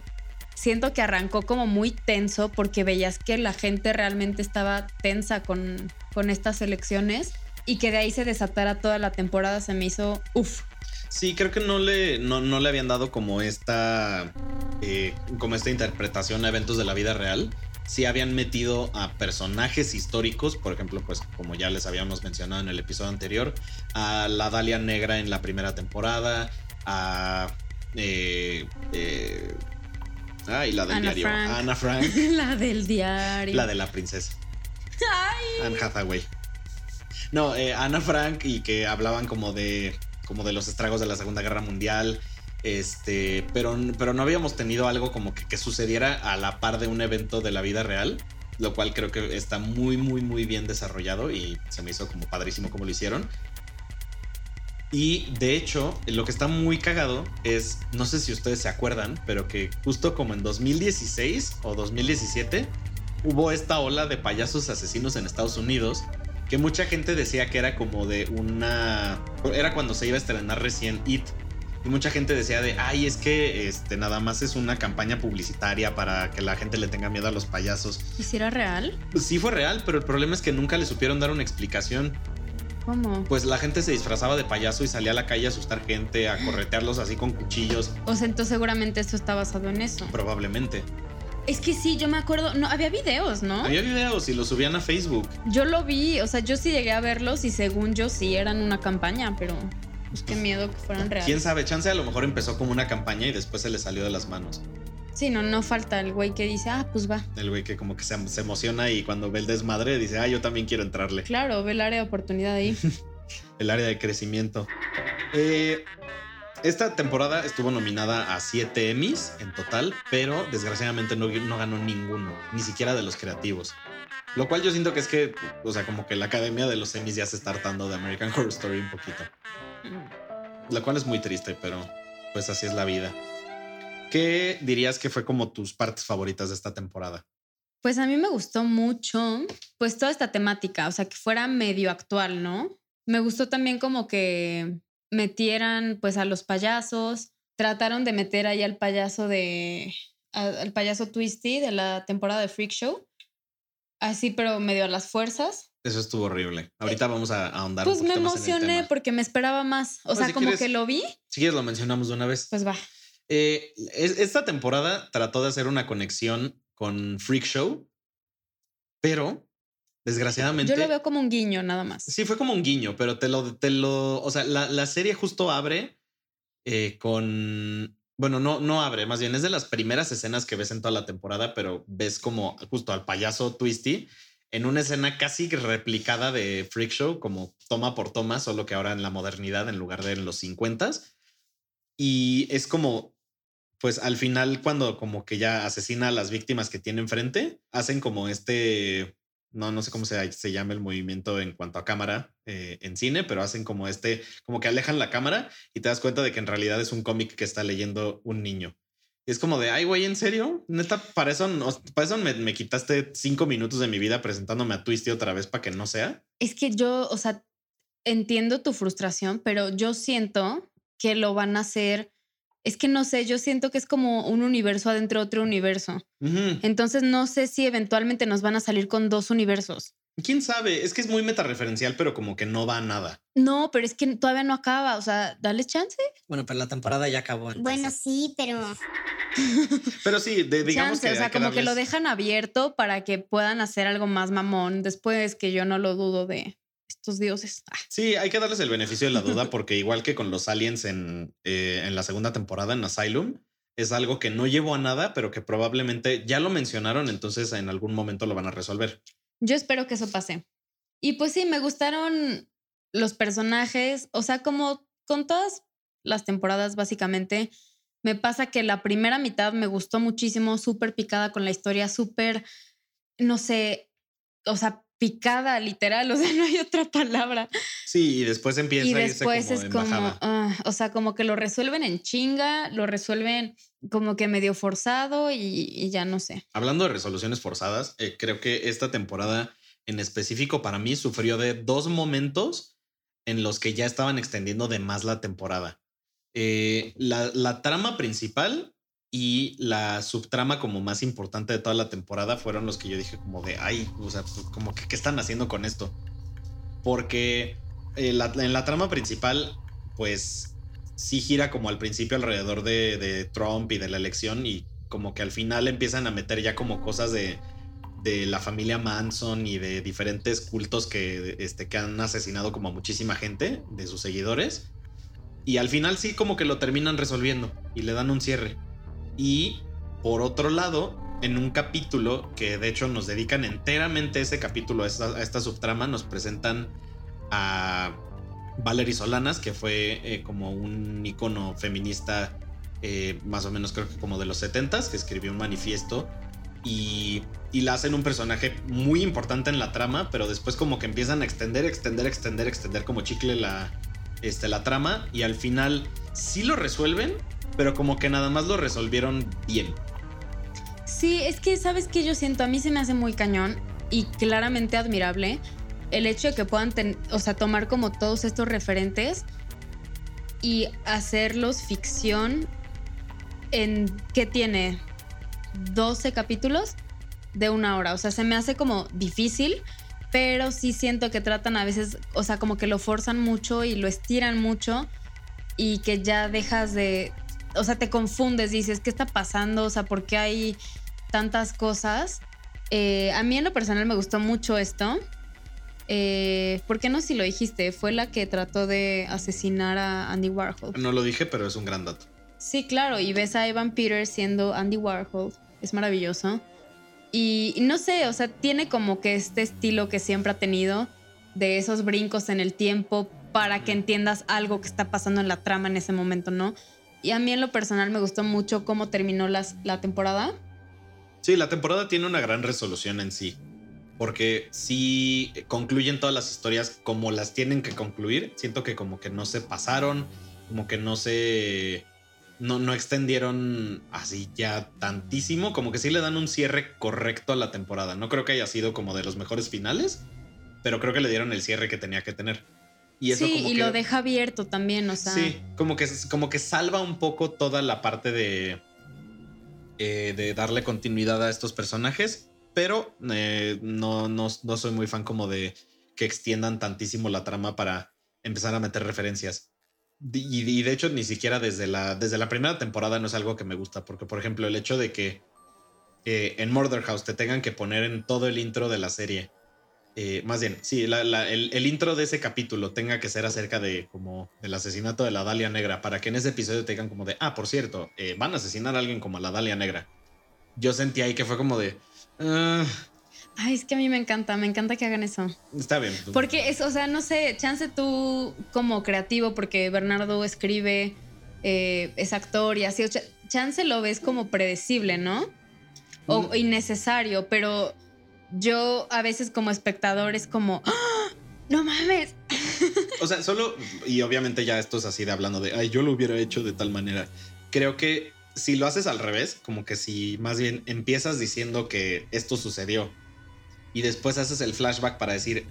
Siento que arrancó como muy tenso porque veías que la gente realmente estaba tensa con, con estas elecciones y que de ahí se desatara toda la temporada se me hizo uff. Sí, creo que no le, no, no le habían dado como esta, eh, como esta interpretación a eventos de la vida real. Sí habían metido a personajes históricos, por ejemplo, pues como ya les habíamos mencionado en el episodio anterior, a la Dalia Negra en la primera temporada, a... Eh, eh, ay, la del Ana diario. Frank. Ana Frank. [LAUGHS] la del diario. La de la princesa. Anne Hathaway. No, eh, Ana Frank y que hablaban como de como de los estragos de la Segunda Guerra Mundial. Este, pero, pero no habíamos tenido algo como que, que sucediera a la par de un evento de la vida real, lo cual creo que está muy, muy, muy bien desarrollado y se me hizo como padrísimo como lo hicieron. Y de hecho, lo que está muy cagado es, no sé si ustedes se acuerdan, pero que justo como en 2016 o 2017 hubo esta ola de payasos asesinos en Estados Unidos que mucha gente decía que era como de una... Era cuando se iba a estrenar recién It. Y mucha gente decía de, ay, es que este, nada más es una campaña publicitaria para que la gente le tenga miedo a los payasos. ¿Y si era real? Sí fue real, pero el problema es que nunca le supieron dar una explicación. ¿Cómo? Pues la gente se disfrazaba de payaso y salía a la calle a asustar gente, a [GASPS] corretearlos así con cuchillos, O sea, entonces seguramente esto está basado en eso. probablemente. Es que sí, yo me acuerdo, no, había videos, ¿no? Había videos y los subían a Facebook. Yo lo vi, o sea, yo sí llegué a verlos y según yo sí eran una campaña, pero pues qué miedo que fueran reales. Quién sabe, chance a lo mejor empezó como una campaña y después se le salió de las manos. Sí, no, no falta el güey que dice, ah, pues va. El güey que como que se, se emociona y cuando ve el desmadre dice, ah, yo también quiero entrarle. Claro, ve el área de oportunidad ahí. [LAUGHS] El área de crecimiento. Eh, esta temporada estuvo nominada a 7 Emmys en total, pero desgraciadamente no, no ganó ninguno, ni siquiera de los creativos. Lo cual yo siento que es que, o sea, como que la academia de los Emmys ya se está hartando de American Horror Story un poquito. Lo cual es muy triste, pero pues así es la vida. ¿Qué dirías que fue como tus partes favoritas de esta temporada? Pues a mí me gustó mucho, pues toda esta temática, o sea, que fuera medio actual, ¿no? Me gustó también como que metieran pues a los payasos, trataron de meter ahí al payaso de, al payaso Twisty de la temporada de Freak Show, así pero medio a las fuerzas. Eso estuvo horrible. Ahorita vamos a ahondar. Pues un me poquito más en el emocioné tema. porque me esperaba más, o Pues, sea, si como quieres- que lo vi, Si quieres lo mencionamos de una vez. pues va. Eh, es- esta temporada trató de hacer una conexión con Freak Show, pero desgraciadamente. Yo lo veo como un guiño nada más. Sí, fue como un guiño, pero te lo, te lo, o sea, la, la serie justo abre eh, con, bueno, no, no abre, más bien es de las primeras escenas que ves en toda la temporada, pero ves como justo al payaso Twisty en una escena casi replicada de Freak Show, como toma por toma, solo que ahora en la modernidad en lugar de en los 50 y es como, pues al final cuando como que ya asesina a las víctimas que tiene enfrente, hacen como este, no, no sé cómo se, se llama el movimiento en cuanto a cámara eh, en cine, pero hacen como este, como que alejan la cámara y te das cuenta de que en realidad es un cómic que está leyendo un niño. Y es como de, ay, güey, ¿en serio? Neta, para eso, para eso me, me quitaste cinco minutos de mi vida presentándome a Twisty otra vez para que no sea. Es que yo, o sea, entiendo tu frustración, pero yo siento que lo van a hacer. Es que no sé, yo siento que es como un universo adentro de otro universo. Entonces no sé si eventualmente nos van a salir con dos universos. ¿Quién sabe? Es que es muy metareferencial, pero como que no va a nada. No, pero es que todavía no acaba. O sea, dale chance. Bueno, pero la temporada ya acabó. entonces. Bueno, sí, pero Pero sí, de- digamos chance. que o sea, que como que lo dejan abierto para que puedan hacer algo más mamón después, que yo no lo dudo de estos dioses. Ah, Sí, hay que darles el beneficio de la duda porque igual que con los aliens en, eh, en la segunda temporada en Asylum, es algo que no llevó a nada, pero que probablemente ya lo mencionaron, entonces en algún momento lo van a resolver. Yo espero que eso pase. Y pues sí, me gustaron los personajes, o sea, como con todas las temporadas básicamente, me pasa que la primera mitad me gustó muchísimo, súper picada con la historia, súper, no sé, o sea, picada literal, o sea, no hay otra palabra. Sí, y después empieza Y a irse después como es como, ah, o sea, como que lo resuelven en chinga, lo resuelven como que medio forzado y, y ya no sé. Hablando de resoluciones forzadas, eh, creo que esta temporada en específico para mí sufrió de dos momentos en los que ya estaban extendiendo de más la temporada. Eh, la, la trama principal y la subtrama como más importante de toda la temporada fueron los que yo dije como de, ay, o sea, pues, como que, ¿qué están haciendo con esto? Porque eh, la- en la trama principal, pues sí gira como al principio alrededor de, de Trump y de la elección y como que al final empiezan a meter ya como cosas de, de la familia Manson y de diferentes cultos que, este, que han asesinado como a muchísima gente de sus seguidores. Y al final sí como que lo terminan resolviendo y le dan un cierre. Y por otro lado, en un capítulo que de hecho nos dedican enteramente ese capítulo a esta, esta subtrama, nos presentan a Valerie Solanas, que fue eh, como un icono feminista eh, más o menos creo que como de los 70s, que escribió un manifiesto y, y la hacen un personaje muy importante en la trama, pero después como que empiezan a extender, extender, extender, extender como chicle la, este, la trama y al final sí lo resuelven, pero como que nada más lo resolvieron bien. Sí, es que sabes que yo siento, a mí se me hace muy cañón y claramente admirable el hecho de que puedan, ten- o sea, tomar como todos estos referentes y hacerlos ficción en qué tiene 12 capítulos de una hora. O sea, se me hace como difícil, pero sí siento que tratan a veces, o sea, como que lo forzan mucho y lo estiran mucho y que ya dejas de, o sea, te confundes, dices, ¿qué está pasando? O sea, ¿por qué hay tantas cosas? Eh, a mí en lo personal me gustó mucho esto. Eh, ¿Por qué no si lo dijiste? Fue la que trató de asesinar a Andy Warhol. No lo dije, pero es un gran dato. Sí, claro, y ves a Evan Peters siendo Andy Warhol. Es maravilloso. Y, y no sé, o sea, tiene como que este estilo que siempre ha tenido de esos brincos en el tiempo para que entiendas algo que está pasando en la trama en ese momento, ¿no? Y a mí en lo personal me gustó mucho cómo terminó la temporada. Sí, la temporada tiene una gran resolución en sí. Porque sí concluyen todas las historias como las tienen que concluir. Siento que como que no se pasaron, como que no se... No, no extendieron así ya tantísimo, como que sí le dan un cierre correcto a la temporada. No creo que haya sido como de los mejores finales, pero creo que le dieron el cierre que tenía que tener. Y eso sí, como y que- lo deja abierto también, o sea. Sí, como que, como que salva un poco toda la parte de, eh, de darle continuidad a estos personajes, pero eh, no, no, no soy muy fan como de que extiendan tantísimo la trama para empezar a meter referencias. Y, y de hecho ni siquiera desde la, desde la primera temporada no es algo que me gusta, porque por ejemplo el hecho de que eh, en Murder House te tengan que poner en todo el intro de la serie eh, más bien, sí, la- la- el, el intro de ese capítulo tenga que ser acerca de como del asesinato de la Dalia Negra, para que en ese episodio te digan como de, ah, por cierto, eh, van a asesinar a alguien como a la Dalia Negra. Yo sentí ahí que fue como de, "Ah, Ay, es que a mí me encanta, me encanta que hagan eso. está bien. Porque es, o sea, no sé, chance tú como creativo, porque Bernardo escribe, eh, es actor y así, chance lo ves como predecible, ¿no? O Mm. innecesario, pero yo a veces como espectador es como, ¡Ah! no mames. [LAUGHS] O sea, solo, y obviamente ya esto es así de hablando de, ay, yo lo hubiera hecho de tal manera. Creo que si lo haces al revés, como que si más bien empiezas diciendo que esto sucedió y después haces el flashback para decir,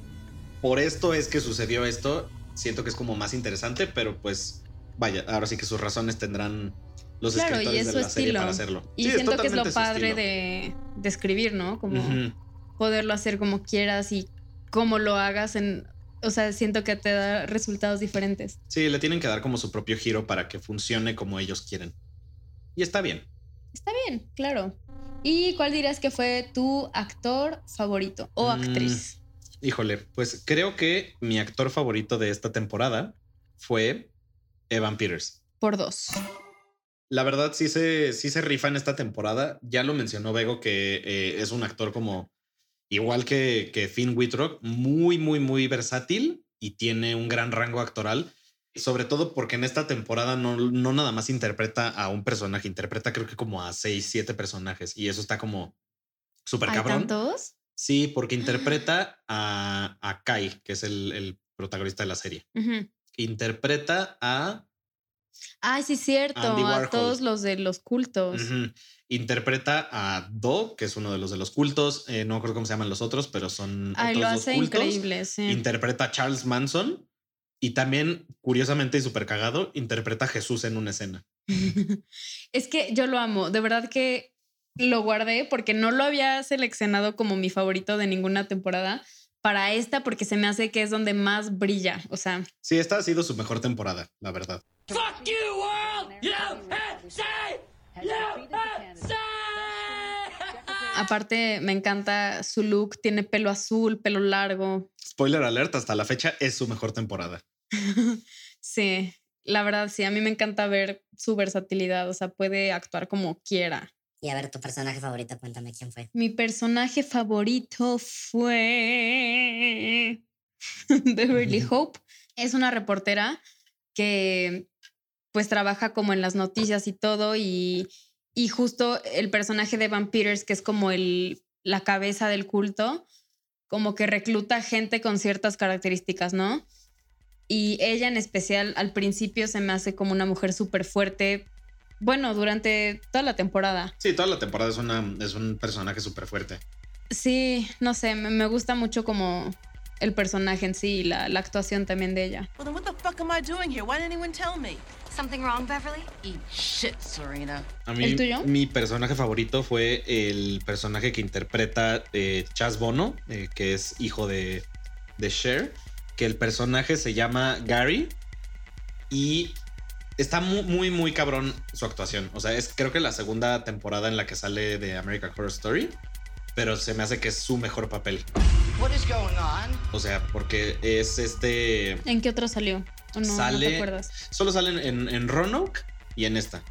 por esto es que sucedió esto, siento que es como más interesante, pero pues vaya, ahora sí que sus razones tendrán los Claro, y escritores es de su la serie estilo. para hacerlo. Y Sí, siento que es lo padre de, de escribir, ¿no? Como. Poderlo hacer como quieras y como lo hagas en, o sea, siento que te da resultados diferentes. Sí, le tienen que dar como su propio giro para que funcione como ellos quieren. Y está bien. Está bien, claro. ¿Y cuál dirías que fue tu actor favorito o Mm, actriz? Híjole, pues creo que mi actor favorito de esta temporada fue Evan Peters. Por dos. La verdad, sí se, sí se rifa en esta temporada. Ya lo mencionó Bego, que eh, es un actor como igual que, que Finn Wittrock, muy, muy, muy versátil y tiene un gran rango actoral. Sobre todo porque en esta temporada no, no nada más interpreta a un personaje, interpreta creo que como a seis, siete personajes y eso está como súper ¿Hay cabrón. tantos? Sí, porque interpreta a, a Kai, que es el, el protagonista de la serie. Ujú. Interpreta a Ay, sí, cierto. Andy A todos los de los cultos. Ujú. Interpreta a Do, que es uno de los de los cultos. Eh, no recuerdo cómo se llaman los otros, pero son Ay, otros lo dos hace cultos. increíble, sí. Interpreta a Charles Manson. Y también, curiosamente y súper cagado, interpreta a Jesús en una escena. [LAUGHS] es que yo lo amo. De verdad que lo guardé porque no lo había seleccionado como mi favorito de ninguna temporada para esta porque se me hace que es donde más brilla. O sea, Sí, esta ha sido su mejor temporada, la verdad. Fuck you, world! USA! USA! Aparte me encanta su look. Tiene pelo azul, pelo largo. Spoiler alert, hasta la fecha es su mejor temporada. [LAUGHS] Sí, la verdad sí. A mí me encanta ver su versatilidad. O sea, puede actuar como quiera. Y a ver, tu personaje favorito, cuéntame quién fue. Mi personaje favorito fue [LAUGHS] Beverly Hope. Es una reportera que pues trabaja como en las noticias y todo y, y justo el personaje de Van Peters, que es como el, la cabeza del culto, como que recluta gente con ciertas características, ¿no? Y ella en especial al principio se me hace como una mujer súper fuerte, bueno, durante toda la temporada. Sí, toda la temporada es, una, es un personaje súper fuerte. Sí, no sé, me, me gusta mucho como el personaje en sí y la, la actuación también de ella. Well, then what the fuck am I doing here? Why didn't anyone tell me? Something wrong, Beverly? Eat shit, Serena. A mí, ¿El tuyo? mi personaje favorito fue el personaje que interpreta eh, Chas Bono, eh, que es hijo de, de Cher, que el personaje se llama Gary y está muy, muy, muy cabrón su actuación. O sea, es creo que la segunda temporada en la que sale de American Horror Story, pero se me hace que es su mejor papel. What is going on? O sea, porque es este... ¿En qué otro salió? ¿O no, no Sale- te acuerdas? Solo salen en, en Roanoke y en esta.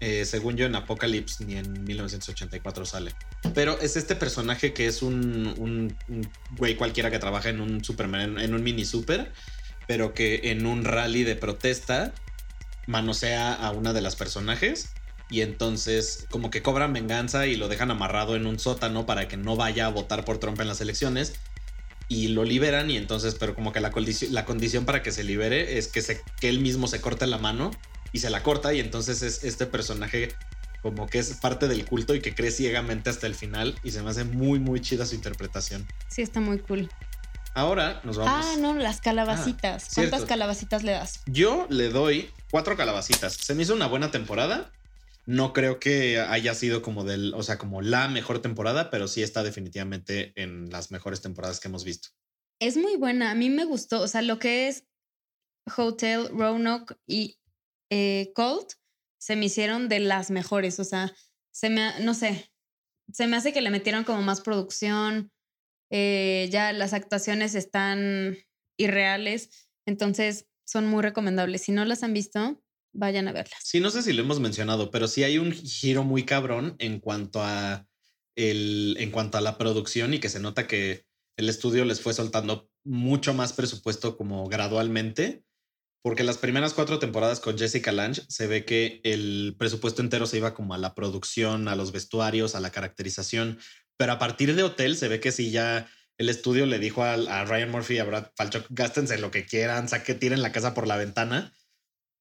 Eh, según yo, en Apocalypse ni en 1984 sale. Pero es este personaje que es un, un- un güey cualquiera que trabaja en un Superman, en un mini super, pero que en un rally de protesta manosea a una de las personajes y entonces como que cobran venganza y lo dejan amarrado en un sótano para que no vaya a votar por Trump en las elecciones y lo liberan y entonces pero como que la condición, la condición para que se libere es que, se, que él mismo se corte la mano y se la corta y entonces es este personaje como que es parte del culto y que cree ciegamente hasta el final y se me hace muy muy chida su interpretación. Sí, está muy cool. Ahora nos vamos. Ah, no, las calabacitas. Ah, ¿Cuántas cierto. calabacitas le das? Yo le doy cuatro calabacitas. Se me hizo una buena temporada. No creo que haya sido como del, o sea, como la mejor temporada, pero sí está definitivamente en las mejores temporadas que hemos visto. Es muy buena. A mí me gustó. O sea, lo que es Hotel, Roanoke y eh, se me hicieron de las mejores. O sea, se me, no sé, se me hace que le metieron como más producción. eh, ya las actuaciones están irreales. Entonces, son muy recomendables. Si no las han visto, vayan a verlas. Sí, no sé si lo hemos mencionado, pero sí hay un giro muy cabrón en cuanto a el, en cuanto a la producción y que se nota que el estudio les fue soltando mucho más presupuesto como gradualmente, porque las primeras cuatro temporadas con Jessica Lange se ve que el presupuesto entero se iba como a la producción, a los vestuarios, a la caracterización, pero a partir de Hotel se ve que sí ya el estudio le dijo a, Ryan Murphy y a Brad Falchuk, gástense lo que quieran, saque, tiren la casa por la ventana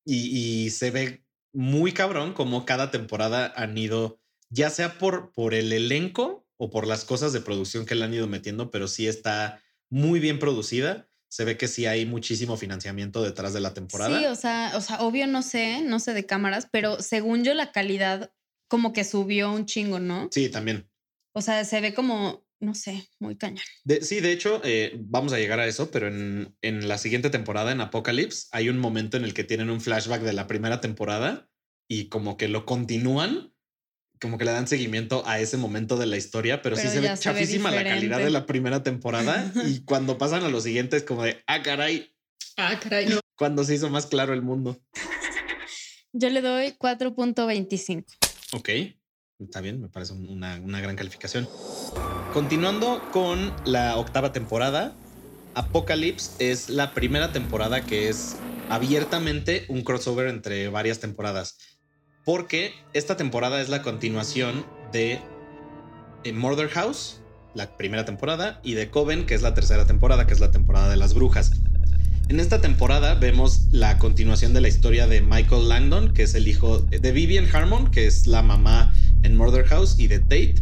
y, y se ve muy cabrón como cada temporada han ido, ya sea por, por el elenco o por las cosas de producción que le han ido metiendo, pero sí está muy bien producida. Se ve que sí hay muchísimo financiamiento detrás de la temporada. Sí, o sea, o sea, obvio no sé, no sé de cámaras, pero según yo la calidad como que subió un chingo, ¿no? Sí, también. O sea, se ve como no sé, muy cañón. De- sí, de hecho, eh, vamos a llegar a eso, pero en, en la siguiente temporada, en Apocalypse, hay un momento en el que tienen un flashback de la primera temporada y como que lo continúan, como que le dan seguimiento a ese momento de la historia, pero, sí Pero se ve ya se ve chafísima la calidad de la primera temporada [LAUGHS] y cuando pasan a los siguientes, como de, ah, caray, Ah, caray, no. cuando se hizo más claro el mundo. Yo le doy 4.25. Ok, está bien, me parece un- una, una gran calificación. Continuando con la octava temporada, Apocalypse es la primera temporada que es abiertamente un crossover entre varias temporadas. Porque esta temporada es la continuación de eh, Murder House, la primera temporada, y de Coven, que es la tercera temporada, que es la temporada de las brujas. En esta temporada vemos la continuación de la historia de Michael Langdon, que es el hijo de Vivian Harmon, que es la mamá en Murder House, y de Tate,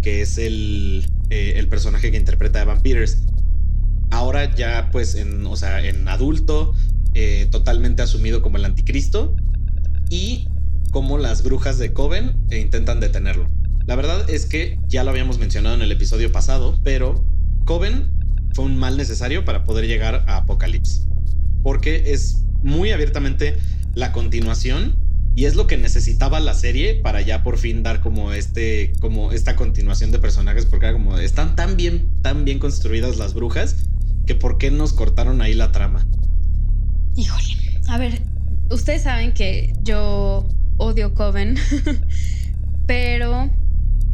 que es el, eh, el personaje que interpreta a Evan Peters. Ahora ya pues en, o sea, en adulto, eh, totalmente asumido como el anticristo, y como las brujas de Coven eh, intentan detenerlo. La verdad es que ya lo habíamos mencionado en el episodio pasado, pero Coven fue un mal necesario para poder llegar a Apocalypse. Porque es muy abiertamente la continuación y es lo que necesitaba la serie para ya por fin dar como este como esta continuación de personajes porque era como están tan bien tan bien construidas las brujas que por qué nos cortaron ahí la trama. Híjole. A ver, ustedes saben que yo odio Coven, [LAUGHS] pero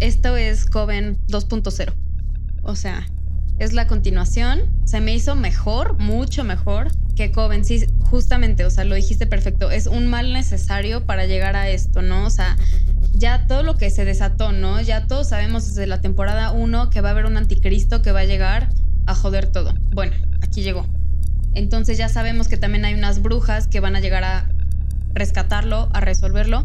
esto es Coven 2.0. O sea, es la continuación. Se me hizo mejor, mucho mejor que Coven. Sí, justamente, o sea, lo dijiste perfecto. Es un mal necesario para llegar a esto, ¿no? O sea, ya todo lo que se desató, ¿no? Ya todos sabemos desde la temporada 1 que va a haber un anticristo que va a llegar a joder todo. Bueno, aquí llegó. Entonces ya sabemos que también hay unas brujas que van a llegar a rescatarlo, a resolverlo.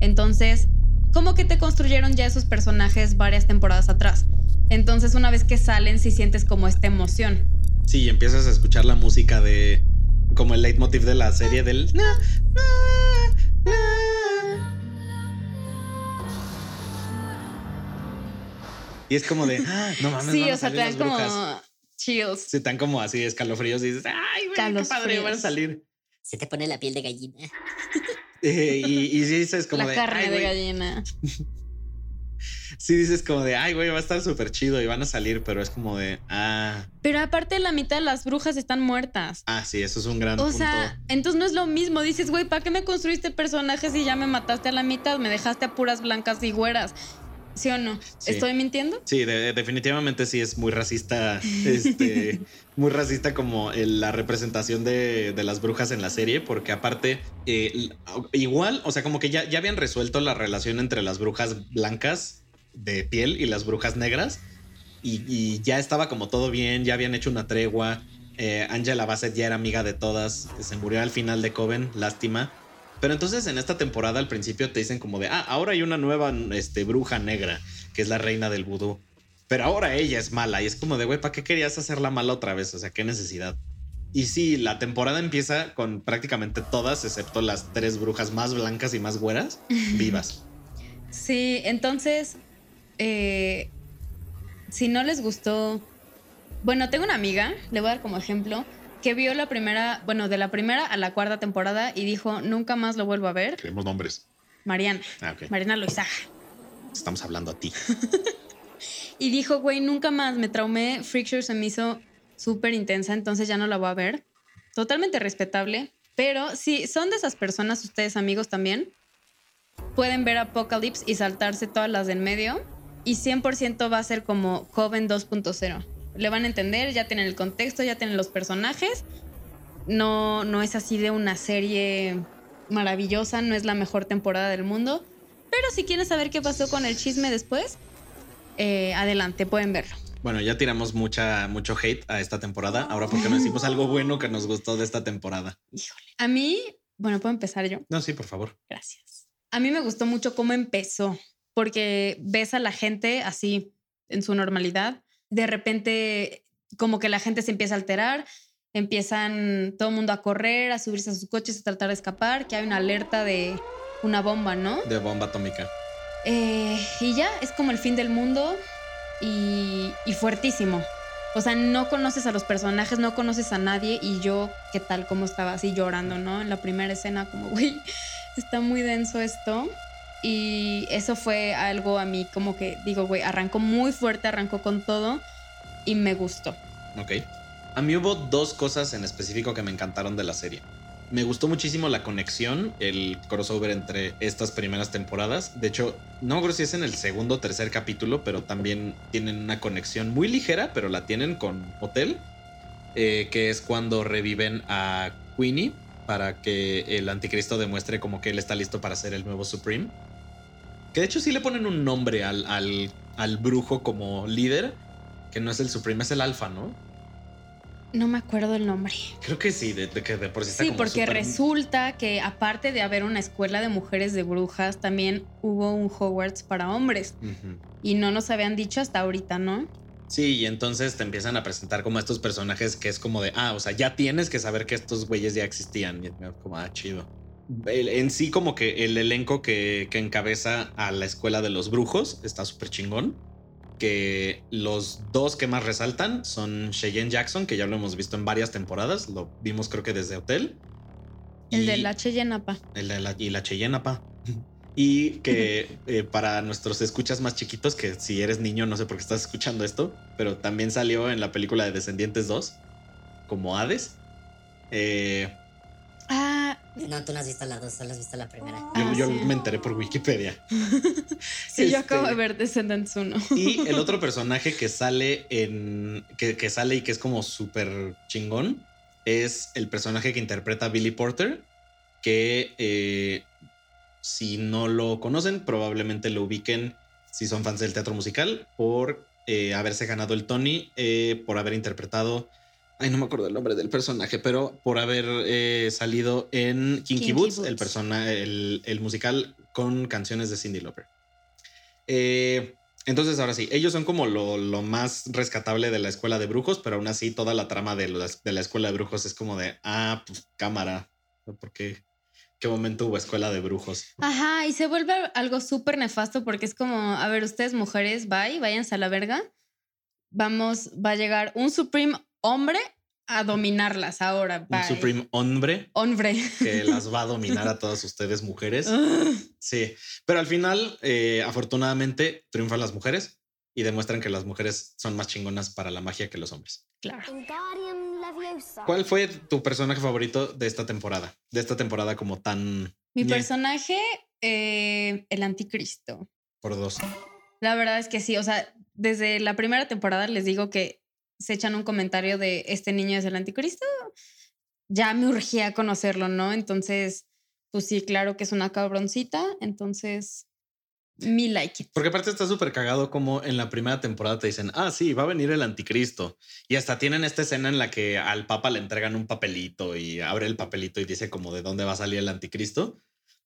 Entonces, como que te construyeron ya esos personajes varias temporadas atrás. Entonces, una vez que salen, sí sientes como esta emoción. Sí, empiezas a escuchar la música de como el leitmotiv de la serie del na, na, na. Y es como de, [LAUGHS] ah, no mames, sí, van a o sea, te salir dan las como brujas. chills. Sí, están como así escalofríos y dices, ay, güey, qué padre, van a salir. Se te pone la piel de gallina. Eh, y, y sí dices como La de, carne "Ay, de güey". gallina. [LAUGHS] Sí dices como de, ay, güey, va a estar súper chido y van a salir, pero es como de, ah, Pero aparte, la mitad de las brujas están muertas. ah, sí, eso es un gran O punto. sea, entonces no es lo mismo. Dices, güey, ¿para qué me construiste personajes y ya me mataste a la mitad? Me dejaste a puras blancas y güeras. ¿Sí o no? Sí. ¿Estoy mintiendo? Sí, de- definitivamente sí es muy racista, este, [LAUGHS] muy racista como el- la representación de, de las brujas en la serie, porque aparte, eh, igual, o sea, como que ya, ya habían resuelto la relación entre las brujas blancas de piel y las brujas negras, y, y ya estaba como todo bien, ya habían hecho una tregua, eh, Angela Bassett ya era amiga de todas, se murió al final de Coven, lástima. Pero entonces en esta temporada al principio te dicen como de, ah, ahora hay una nueva este, bruja negra, que es la reina del vudú. Pero ahora ella es mala y es como de, güey, ¿para qué querías hacerla mala otra vez? O sea, ¿qué necesidad? Y sí, la temporada empieza con prácticamente todas, excepto las tres brujas más blancas y más güeras, [LAUGHS] vivas. Sí, entonces, eh, si no les gustó, bueno, tengo una amiga, le voy a dar como ejemplo, que vio la primera, bueno, de la primera a la cuarta temporada y dijo, nunca más lo vuelvo a ver. Queremos nombres. Mariana, Ah. Mariana Loizaga. Estamos hablando a ti. [LAUGHS] Y dijo, güey, nunca más me traumé, Freakshow se me hizo súper intensa, entonces ya no la voy a ver. Totalmente respetable, pero si son de esas personas, ustedes amigos también, pueden ver Apocalypse y saltarse todas las del medio y 100% va a ser como Coven 2.0. Le van a entender, ya tienen el contexto, ya tienen los personajes. No, no es así de una serie maravillosa, no es la mejor temporada del mundo. Pero si quieren saber qué pasó con el chisme después, eh, adelante, pueden verlo. Bueno, ya tiramos mucha, mucho hate a esta temporada. Ahora, porque no decimos algo bueno que nos gustó de esta temporada? A mí, bueno, puedo empezar yo. No, sí, por favor. Gracias. A mí me gustó mucho cómo empezó, porque ves a la gente así en su normalidad. De repente, como que la gente se empieza a alterar, empiezan todo el mundo a correr, a subirse a sus coches, a tratar de escapar, que hay una alerta de una bomba, ¿no? De bomba atómica. Eh, y ya, es como el fin del mundo. y, y fuertísimo. O sea, no conoces a los personajes, no conoces a nadie y yo, ¿qué tal? ¿Cómo estaba así llorando, no? En la primera escena, como, [LAUGHS] güey, está muy denso esto. Y eso fue algo a mí como que, digo, güey, arrancó muy fuerte, arrancó con todo y me gustó. Ok. A mí hubo dos cosas en específico que me encantaron de la serie. Me gustó muchísimo la conexión, el crossover entre estas primeras temporadas. De hecho, no creo si es en el segundo o tercer capítulo, pero también tienen una conexión muy ligera, pero la tienen con Hotel, eh, que es cuando reviven a Queenie para que el anticristo demuestre como que él está listo para ser el nuevo Supreme. Que de hecho sí le ponen un nombre al, al, al brujo como líder, que no es el Supreme, es el Alfa, ¿no? No me acuerdo el nombre. Creo que sí, de, de que de por sí está Sí, como porque resulta que aparte de haber una escuela de mujeres de brujas, también hubo un Hogwarts para hombres. Y no nos habían dicho hasta ahorita, ¿no? Sí, y entonces te empiezan a presentar como estos personajes que es como de, ah, o sea, ya tienes que saber que estos güeyes ya existían. Y como, ah, chido. En sí, como que el elenco que, que encabeza a la escuela de los brujos está súper chingón. Que los dos que más resaltan son Cheyenne Jackson, que ya lo hemos visto en varias temporadas. Lo vimos, creo que desde Hotel. El Y- de la Cheyenapa. el de la, y la Cheyenne, pa. [LAUGHS] Y que eh, para nuestros escuchas más chiquitos, que si eres niño, no sé por qué estás escuchando esto, pero también salió en la película de Descendientes 2, como Hades. Eh, Ah, No, tú no has visto la dos, solo has visto la primera. yo Ah, yo sí. me enteré por Wikipedia. [LAUGHS] sí, Este- yo acabo de ver Descendants 1. Y el [LAUGHS] otro personaje que sale en. que, que sale y que es como súper chingón. Es el personaje que interpreta Billy Porter. Que eh, si no lo conocen, probablemente lo ubiquen si son fans del teatro musical. Por eh, haberse ganado el Tony. eh, por haber interpretado. Ay, no me acuerdo el nombre del personaje, pero por haber eh, salido en Kinky, Kinky Boots, Boots. el, persona, el, el musical con canciones de Cindy Lauper. Entonces, ahora sí, ellos son como lo, lo más rescatable de la escuela de brujos, pero aún así toda la trama de, las- de la escuela de brujos es como de, ah, pues cámara, porque qué momento hubo escuela de brujos. Ajá, y se vuelve algo súper nefasto porque es como, a ver, ustedes mujeres, bye, váyanse a la verga. Vamos, va a llegar un Supreme hombre a dominarlas ahora. Un. Supreme hombre Hombre. que [LAUGHS] las va a dominar a todas ustedes mujeres. Sí, pero al final, eh, afortunadamente, triunfan las mujeres y demuestran que las mujeres son más chingonas para la magia que los hombres. claro. ¿Cuál fue tu personaje favorito de esta temporada? De esta temporada como tan... Mi ñe personaje, eh, el anticristo. Por dos. La verdad es que sí, o sea, desde la primera temporada les digo que se echan un comentario de este niño es el anticristo. Ya me urgía conocerlo, ¿no? Entonces, pues sí, claro que es una cabroncita. Entonces, mi like. Porque aparte está súper cagado como en la primera temporada te dicen, ah, sí, va a venir el anticristo. Y hasta tienen esta escena en la que al papa le entregan un papelito y abre el papelito y dice como de dónde va a salir el anticristo.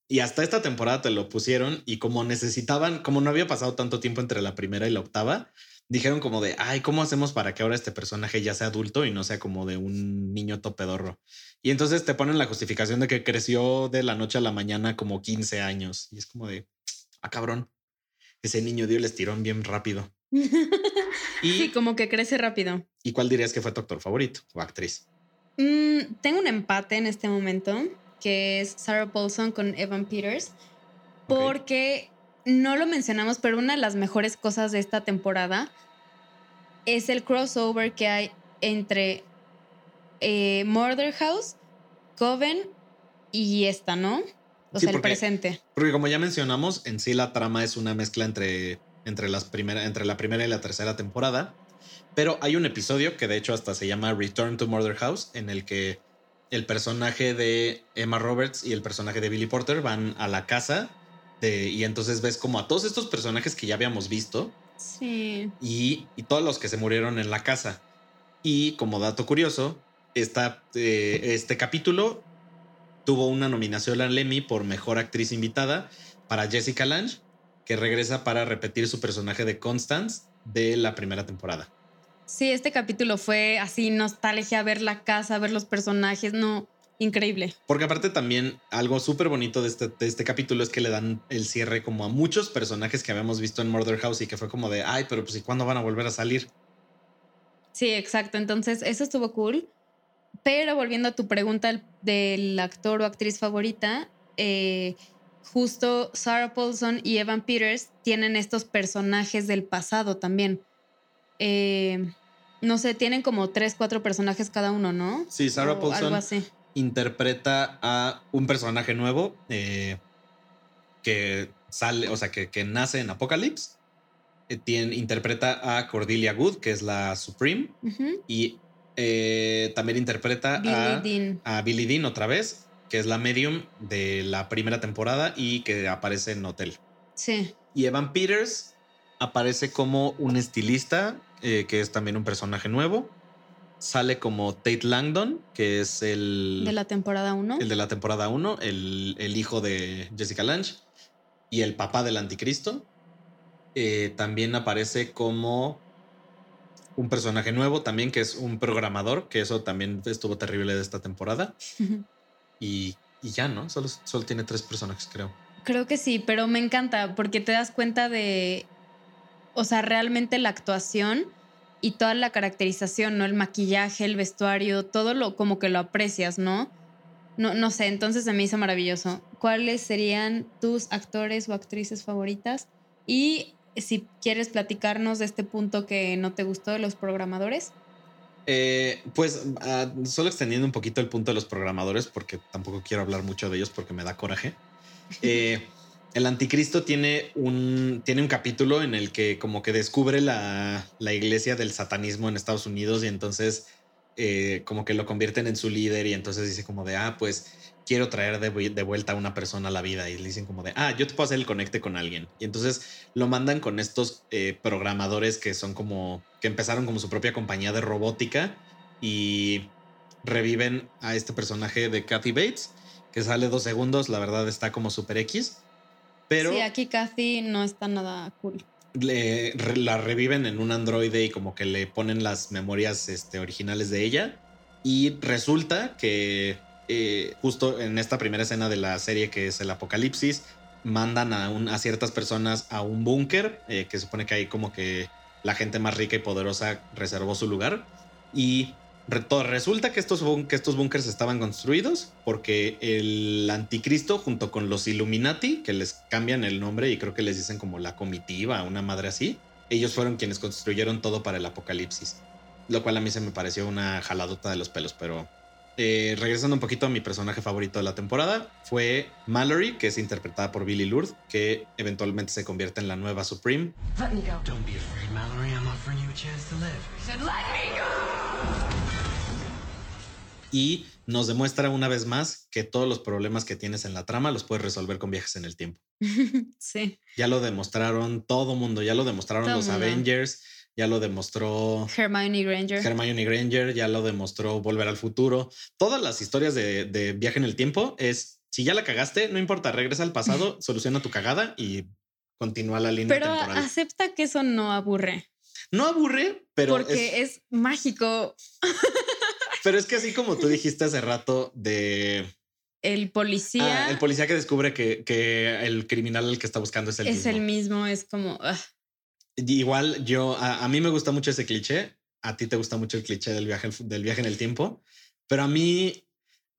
Y hasta esta temporada te lo pusieron y como necesitaban, como no había pasado tanto tiempo entre la primera y la octava, dijeron como de, ay, ¿cómo hacemos para que ahora este personaje ya sea adulto y no sea como de un niño topedorro? Y entonces te ponen la justificación de que creció de la noche a la mañana como 15 años. Y es como de, ah, cabrón, ese niño dio el estirón bien rápido. [LAUGHS] ¿Y, Sí, como que crece rápido. ¿y cuál dirías que fue tu actor favorito o actriz? Mm, tengo un empate en este momento, que es Sarah Paulson con Evan Peters, porque no lo mencionamos, pero una de las mejores cosas de esta temporada es el crossover que hay entre eh, Murder House, Coven y esta, ¿no? O Sí, sea, el porque- presente. Porque como ya mencionamos, en sí la trama es una mezcla entre, entre, las primera, entre la primera y la tercera temporada. Pero hay un episodio que de hecho hasta se llama Return to Murder House, en el que el personaje de Emma Roberts y el personaje de Billy Porter van a la casa de, y entonces ves como a todos estos personajes que ya habíamos visto Sí. y, y todos los que se murieron en la casa. Y como dato curioso, esta, eh, este capítulo tuvo una nominación al Emmy por Mejor Actriz Invitada para Jessica Lange, que regresa para repetir su personaje de Constance de la primera temporada. Sí, este capítulo fue así nostalgia, ver la casa, ver los personajes, no, increíble. Porque aparte también algo súper bonito de este, de este capítulo es que le dan el cierre como a muchos personajes que habíamos visto en Murder House y que fue como de, ay, pero pues ¿y cuándo van a volver a salir? Sí, exacto. Entonces, eso estuvo cool. Pero volviendo a tu pregunta del, actor o actriz favorita, eh, justo Sarah Paulson y Evan Peters tienen estos personajes del pasado también. Eh, no sé, tienen como tres, cuatro personajes cada uno, ¿no? Sí, Sarah O Paulson interpreta a un personaje nuevo eh, que sale, o sea, que, que nace en Apocalypse. Eh, tiene- interpreta a Cordelia Good, que es la Supreme, y eh, también interpreta a, Dean. a Billy Dean otra vez, que es la medium de la primera temporada y que aparece en Hotel. Sí. Y Evan Peters aparece como un estilista, eh, que es también un personaje nuevo. Sale como Tate Langdon, que es el De la temporada 1. el de la temporada 1, el, el hijo de Jessica Lange y el papá del anticristo. Eh, también aparece como un personaje nuevo también, que es un programador, que eso también estuvo terrible de esta temporada. Y, y ya, ¿no? Solo, solo tiene tres personajes, creo. Creo que sí, pero me encanta porque te das cuenta de, o sea, realmente la actuación y toda la caracterización, ¿no? El maquillaje, el vestuario, todo lo como que lo aprecias, ¿no? No, no sé, entonces se me hizo maravilloso. ¿Cuáles serían tus actores o actrices favoritas? Y si quieres platicarnos de este punto que no te gustó de los programadores. Eh, pues ah, solo extendiendo un poquito el punto de los programadores, porque tampoco quiero hablar mucho de ellos porque me da coraje. [LAUGHS] Eh, el anticristo tiene un, tiene un capítulo en el que como que descubre la, la iglesia del satanismo en Estados Unidos y entonces eh, como que lo convierten en su líder y entonces dice como de, ah, pues quiero traer de, vu- de vuelta a una persona a la vida y le dicen como de, ah, yo te puedo hacer el conecte con alguien. Y entonces lo mandan con estos eh, programadores que son como, que empezaron como su propia compañía de robótica y reviven a este personaje de Kathy Bates, que sale dos segundos, la verdad está como super X, pero sí, aquí Kathy no está nada cool. le- re- la reviven en un androide y como que le ponen las memorias este, originales de ella. Y resulta que eh, justo en esta primera escena de la serie que es el apocalipsis, mandan a, ciertas personas a un búnker, eh, que supone que ahí como que la gente más rica y poderosa reservó su lugar. Y resulta que estos, que estos búnkers estaban construidos porque el anticristo junto con los Illuminati, que les cambian el nombre y creo que les dicen como la comitiva, una madre así, ellos fueron quienes construyeron todo para el apocalipsis. Lo cual a mí se me pareció una jaladota de los pelos, pero eh, regresando un poquito a mi personaje favorito de la temporada, fue Mallory, que es interpretada por Billy Lourdes, que eventualmente se convierte en la nueva Supreme. Let me go. Don't be afraid, Mallory. I'm offering you a chance to live. y nos demuestra una vez más que todos los problemas que tienes en la trama los puedes resolver con viajes en el tiempo. [LAUGHS] sí. Ya lo demostraron todo mundo, ya lo demostraron Todo los mundo. Avengers, ya lo demostró Hermione Granger. Hermione Granger, ya lo demostró Volver al Futuro. Todas las historias de, de viaje en el tiempo es, si ya la cagaste, no importa, regresa al pasado, [LAUGHS] soluciona tu cagada y continúa la línea Pero temporal. acepta que eso no aburre. No aburre, pero porque es, es... mágico. [LAUGHS] pero es que así como tú dijiste hace rato de El policía ah, el policía que descubre que, que el criminal al que está buscando es el es mismo. el mismo. Es como. Igual yo, a, a mí me gusta mucho ese cliché, a ti te gusta mucho el cliché del viaje, del viaje en el tiempo, pero a mí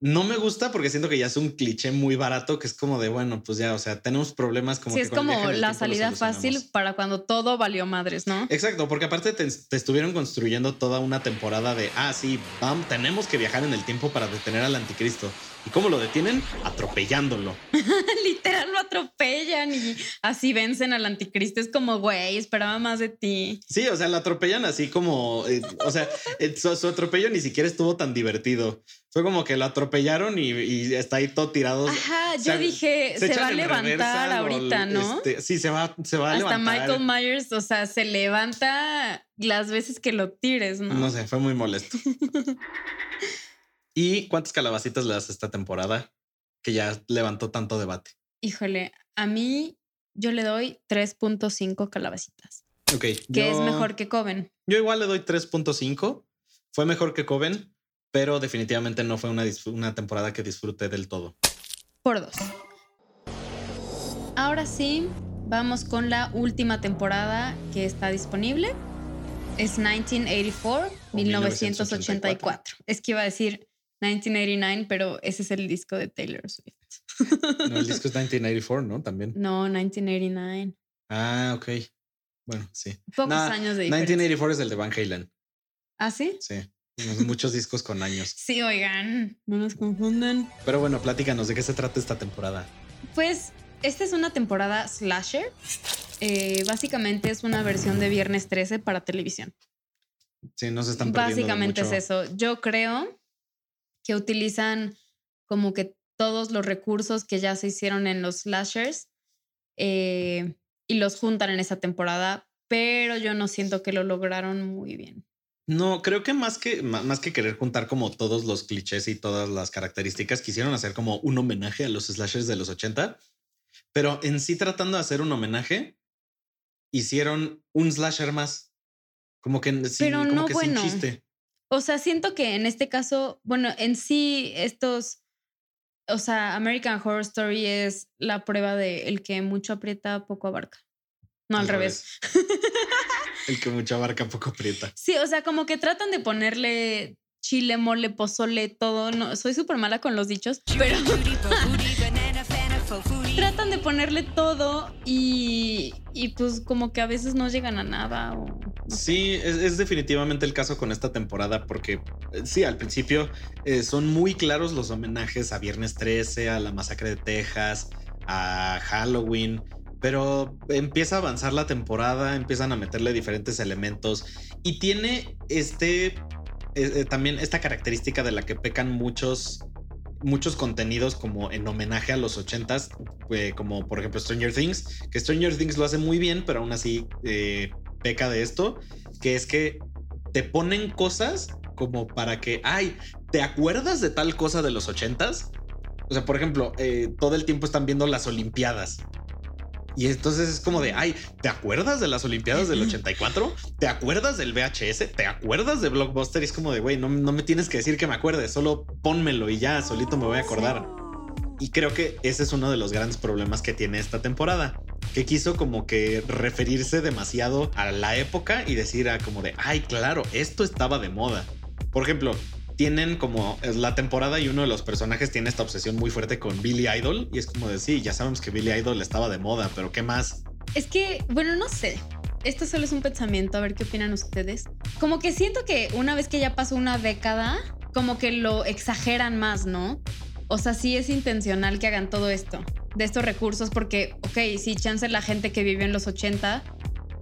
no me gusta porque siento que ya es un cliché muy barato que es como de, bueno, pues ya, o sea, tenemos problemas como... sí, que es como la salida fácil para cuando todo valió madres, ¿no? Exacto, porque aparte te, te estuvieron construyendo toda una temporada de, ah, sí, vamos, tenemos que viajar en el tiempo para detener al anticristo. ¿Y cómo lo detienen? Atropellándolo. [LAUGHS] Literal lo atropellan y así vencen al anticristo. Es como, güey, esperaba más de ti. Sí, o sea, lo atropellan así como, eh, o sea, eh, su, su atropello ni siquiera estuvo tan divertido. Fue como que lo atropellaron y, y está ahí todo tirado. Ajá, O sea, yo dije, se, va a levantar ahorita, ¿no? este, sí, se va, se va a Hasta levantar. Michael Myers, o sea, se levanta las veces que lo tires, ¿no? No sé, fue muy molesto. [LAUGHS] ¿Y cuántas calabacitas le das a esta temporada que ya levantó tanto debate? Híjole, a mí yo le doy 3.5 calabacitas, Ok. que es mejor que Coven. Yo igual le doy 3.5. Fue mejor que Coven, pero definitivamente no fue una, una temporada que disfruté del todo. Por dos. Ahora sí, vamos con la última temporada que está disponible. Es 1984, 1984. Es que iba a decir 1989, pero ese es el disco de Taylor Swift. [LAUGHS] No, el disco es 1984, ¿no? También. No, 1989. Ah, ok. Bueno, sí. Pocos Nah, años de diferencia. 1984 es el de Van Halen. ¿Ah, sí? Sí. Muchos discos con años. Sí, oigan, no nos confundan. Pero bueno, platícanos de qué se trata esta temporada. Pues esta es una temporada slasher. Eh, básicamente es una versión de Viernes 13 para televisión. Sí, nos están perdiendo de Básicamente mucho. es eso. Yo creo que utilizan como que todos los recursos que ya se hicieron en los slashers eh, y los juntan en esa temporada, pero yo no siento que lo lograron muy bien. No, creo que más que más que querer juntar como todos los clichés y todas las características, quisieron hacer como un homenaje a los slashers de los 80, pero en sí tratando de hacer un homenaje, hicieron un slasher más. Como que sin, Pero como no que bueno. sin chiste. O sea, siento que en este caso, bueno, en sí estos, o sea, American Horror Story es la prueba de el que mucho aprieta, poco abarca. No, al, revés. [LAUGHS] El que mucha barca poco aprieta. Sí, o sea, como que tratan de ponerle chile, mole, pozole, todo. No, soy súper mala con los dichos, pero [LAUGHS] tratan de ponerle todo y, y pues como que a veces no llegan a nada. O, no sé. Sí, es, es definitivamente el caso con esta temporada porque eh, sí, al principio eh, son muy claros los homenajes a Viernes 13, a la masacre de Texas, a Halloween, pero empieza a avanzar la temporada, empiezan a meterle diferentes elementos y tiene este eh, eh, también esta característica de la que pecan muchos muchos contenidos como en homenaje a los 80s, eh, como por ejemplo Stranger Things, que Stranger Things lo hace muy bien, pero aún así eh, peca de esto, que es que te ponen cosas como para que, ay, ¿te acuerdas de tal cosa de los 80s? O sea, por ejemplo, eh, todo el tiempo están viendo las Olimpiadas. Y entonces es como de, ay, ¿te acuerdas de las Olimpiadas del 84? ¿Te acuerdas del VHS? ¿Te acuerdas de Blockbuster? Y es como de, güey, no, no me tienes que decir que me acuerde, solo pónmelo y ya, solito me voy a acordar. Y creo que ese es uno de los grandes problemas que tiene esta temporada, que quiso como que referirse demasiado a la época y decir ah, como de, ay, claro, esto estaba de moda. Por ejemplo, tienen como es la temporada y uno de los personajes tiene esta obsesión muy fuerte con Billy Idol y es como de, sí, ya sabemos que Billy Idol estaba de moda, pero ¿qué más? Es que, bueno, no sé. Esto solo es un pensamiento, a ver qué opinan ustedes. Como que siento que una vez que ya pasó una década, como que lo exageran más, ¿no? O sea, sí es intencional que hagan todo esto, de estos recursos, porque, ok, si chance la gente que vivió en los 80,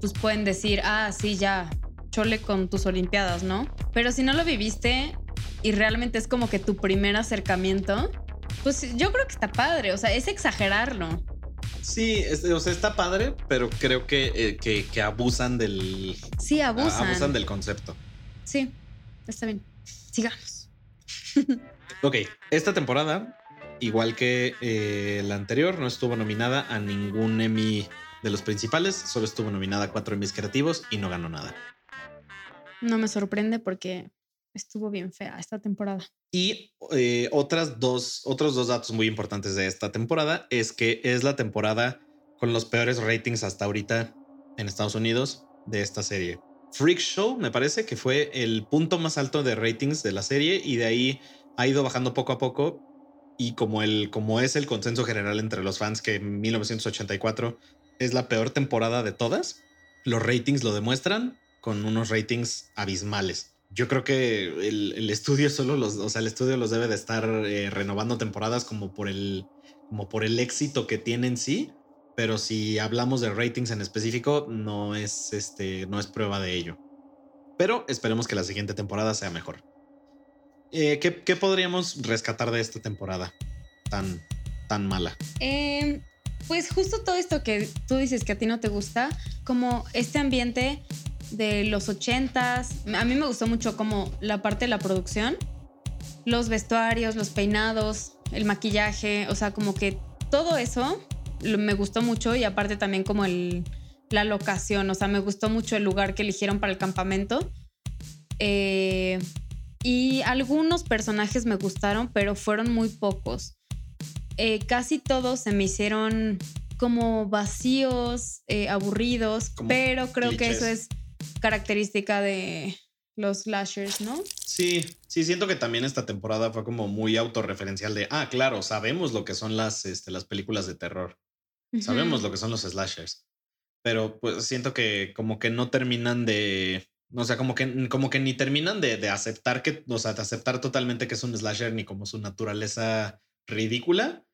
pues pueden decir, ah, sí, ya, chole con tus Olimpiadas, ¿no? Pero si no lo viviste y realmente es como que tu primer acercamiento, pues yo creo que está padre, o sea, es exagerarlo. Sí, es- o sea, está padre, pero creo que, eh, que, que abusan del... Sí, abusan. Abusan del concepto. Sí, está bien. Sigamos. [LAUGHS] Ok, esta temporada, igual que eh, la anterior, no estuvo nominada a ningún Emmy de los principales, solo estuvo nominada a cuatro Emmys creativos y no ganó nada. No me sorprende porque estuvo bien fea esta temporada. Y eh, otras dos, otros dos datos muy importantes de esta temporada es que es la temporada con los peores ratings hasta ahorita en Estados Unidos de esta serie. Freak Show me parece que fue el punto más alto de ratings de la serie y de ahí ha ido bajando poco a poco y como el como es el consenso general entre los fans que 1984 es la peor temporada de todas, los ratings lo demuestran con unos ratings abismales. Yo creo que el, el estudio solo los, o sea, el estudio los debe de estar eh, renovando temporadas como por el como por el éxito que tiene en sí, pero si hablamos de ratings en específico no es este no es prueba de ello. Pero esperemos que la siguiente temporada sea mejor. Eh, ¿qué, qué podríamos rescatar de esta temporada tan, tan mala? Eh, pues justo todo esto que tú dices que a ti no te gusta, como este ambiente de los ochentas, a mí me gustó mucho como la parte de la producción, los vestuarios, los peinados, el maquillaje, o sea, como que todo eso me gustó mucho y aparte también como el, la locación, o sea, me gustó mucho el lugar que eligieron para el campamento. Eh, Y algunos personajes me gustaron, pero fueron muy pocos. Eh, casi todos se me hicieron como vacíos, eh, aburridos, Como pero creo que eso es característica de los slashers, ¿no? Sí, sí, siento que también esta temporada fue como muy autorreferencial de, ah, claro, sabemos lo que son las, este, las películas de terror, sabemos lo que son los slashers, pero pues siento que como que no terminan de, o sea, como que, como que ni terminan de, de aceptar que, o sea, de aceptar totalmente que es un slasher ni como su naturaleza ridícula,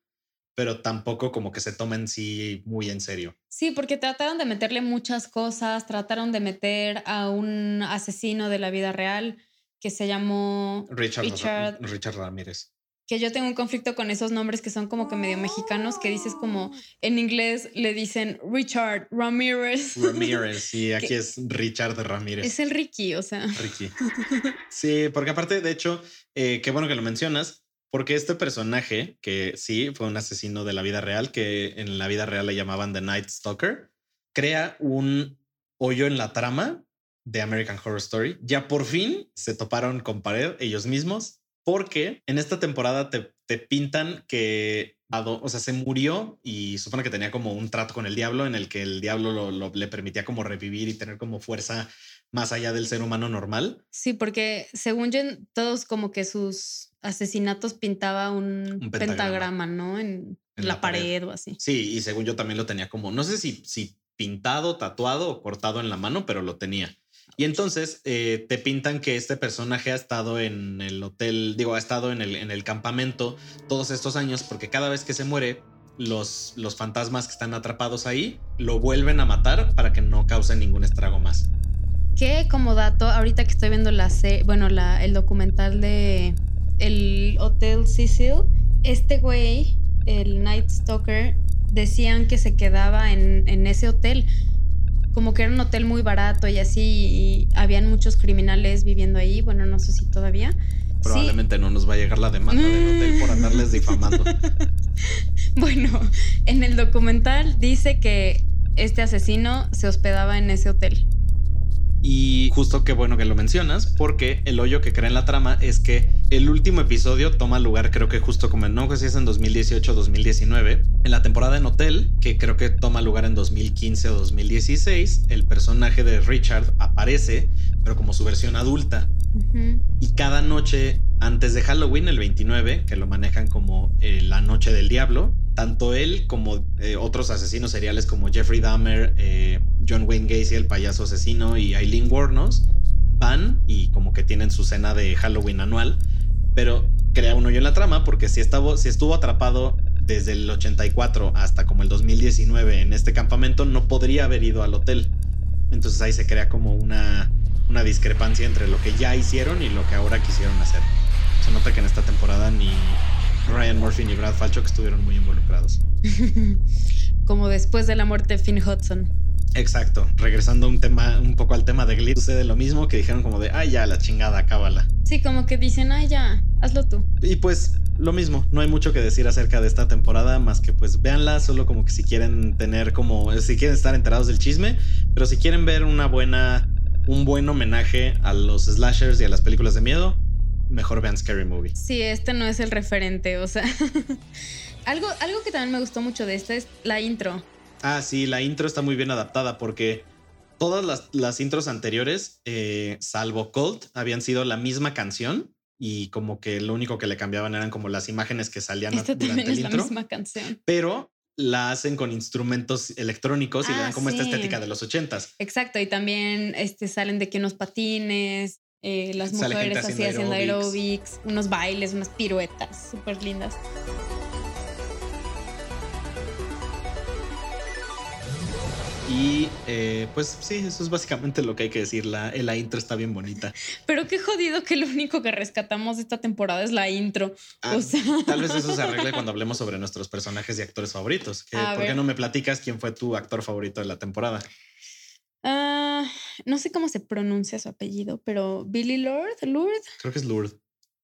pero tampoco como que se tomen sí muy en serio. Sí, porque trataron de meterle muchas cosas, trataron de meter a un asesino de la vida real que se llamó Richard, Richard. Richard Ramírez. que yo tengo un conflicto con esos nombres que son como que medio mexicanos, que dices como en inglés le dicen Richard Ramírez. Ramírez, [LAUGHS] y aquí Que- es Richard Ramírez. Es el Ricky, o sea. Ricky. [LAUGHS] Sí, porque aparte, de hecho, eh, qué bueno que lo mencionas, porque este personaje, que sí fue un asesino de la vida real, que en la vida real le llamaban The Night Stalker, crea un hoyo en la trama de American Horror Story. Ya por fin se toparon con pared ellos mismos, porque en esta temporada te, te pintan que, o sea, se murió y supone que tenía como un trato con el diablo en el que el diablo lo- lo- le permitía como revivir y tener como fuerza más allá del ser humano normal. Sí, porque según yo, todos como que sus asesinatos pintaba un, Un pentagrama. pentagrama. ¿no? En, En la, la pared. pared. o así. Sí, y según yo también lo tenía como, no sé si, si pintado, tatuado o cortado en la mano, pero lo tenía. Y entonces eh, te pintan que este personaje ha estado en el hotel, digo, ha estado en el, en el campamento todos estos años porque cada vez que se muere, los, los fantasmas que están atrapados ahí lo vuelven a matar para que no causen ningún estrago más. Que como dato, ahorita que estoy viendo la bueno, la, el documental de el Hotel Cecil, este güey, el Night Stalker, decían que se quedaba en, en ese hotel. Como que era un hotel muy barato y así, y habían muchos criminales viviendo ahí. Bueno, no sé si todavía. Sí, Probablemente no nos va a llegar la demanda del hotel por andarles difamando. [LAUGHS] Bueno, en el documental dice que este asesino se hospedaba en ese hotel. Y justo qué bueno que lo mencionas, porque el hoyo que crea en la trama es que el último episodio toma lugar, creo que justo como en no sé si es en 2018 o 2019, en la temporada en Hotel, que creo que toma lugar en 2015 o 2016, el personaje de Richard aparece, pero como su versión adulta. Y cada noche antes de Halloween, el 29, que lo manejan como eh, la noche del diablo, tanto él como eh, otros asesinos seriales como Jeffrey Dahmer, eh, John Wayne Gacy, el payaso asesino, y Eileen Warnos van y como que tienen su cena de Halloween anual, pero crea un hoyo en la trama porque si, estaba, si estuvo atrapado desde el 84 hasta como el 2019 en este campamento, no podría haber ido al hotel. Entonces ahí se crea como una, una discrepancia entre lo que ya hicieron y lo que ahora quisieron hacer. Se nota que en esta temporada ni Ryan Murphy ni Brad Falchuk estuvieron muy involucrados. [LAUGHS] Como después de la muerte de Finn Hudson. Exacto. Regresando un tema, un poco al tema de Glee, sucede lo mismo que dijeron como de, ay, ya, la chingada, cábala. Sí, como que dicen, ay, ya, hazlo tú. Y pues lo mismo, no hay mucho que decir acerca de esta temporada más que pues véanla solo como que si quieren tener como, si quieren estar enterados del chisme, pero si quieren ver una buena, un buen homenaje a los slashers y a las películas de miedo, mejor vean Scary Movie. Sí, este no es el referente, o sea. [LAUGHS] algo, algo que también me gustó mucho de esta es la intro. Ah, sí, la intro está muy bien adaptada porque todas las, las intros anteriores, eh, salvo Cold, habían sido la misma canción y como que lo único que le cambiaban eran como las imágenes que salían Esta durante también el es la intro. misma canción. pero la hacen con instrumentos electrónicos y le Ah, dan como esta estética de los ochentas. Exacto, y también este, salen de que unos patines, eh, las Sale mujeres así haciendo aerobics, unos bailes, unas piruetas súper lindas. Y eh, pues sí, eso es básicamente lo que hay que decir. La, la intro está bien bonita. Pero qué jodido que lo único que rescatamos de esta temporada es la intro. Ah, o sea, [LAUGHS] Tal vez eso se arregle cuando hablemos sobre nuestros personajes y actores favoritos. Que, ¿Por qué no me platicas quién fue tu actor favorito de la temporada? Ah, no sé cómo se pronuncia su apellido, pero Billy Lord, Lourdes, Creo que es Lourdes.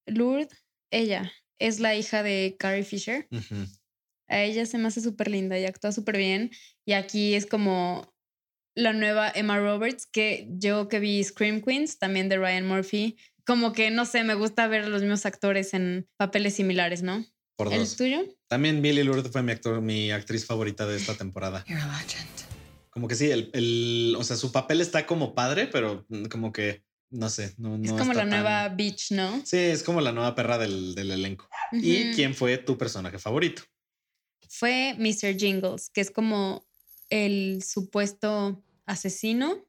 Lourdes, ella es la hija de Carrie Fisher. A ella se me hace súper linda y actúa súper bien. Y aquí es como la nueva Emma Roberts, que yo que vi Scream Queens, también de Ryan Murphy, como que, no sé, me gusta ver a los mismos actores en papeles similares, ¿no? Por ¿El dos. tuyo? También Billy Lourdes fue mi actor, mi actriz favorita de esta temporada. You're a legend. Como que sí, el, el- o sea, su papel está como padre, pero mm, como que no sé, no, es no como está la nueva tan- Beach, ¿no? Sí, es como la nueva perra del, del elenco. ¿Y Ujú. quién fue tu personaje favorito? Fue Mr. Jingles, que es como el supuesto asesino,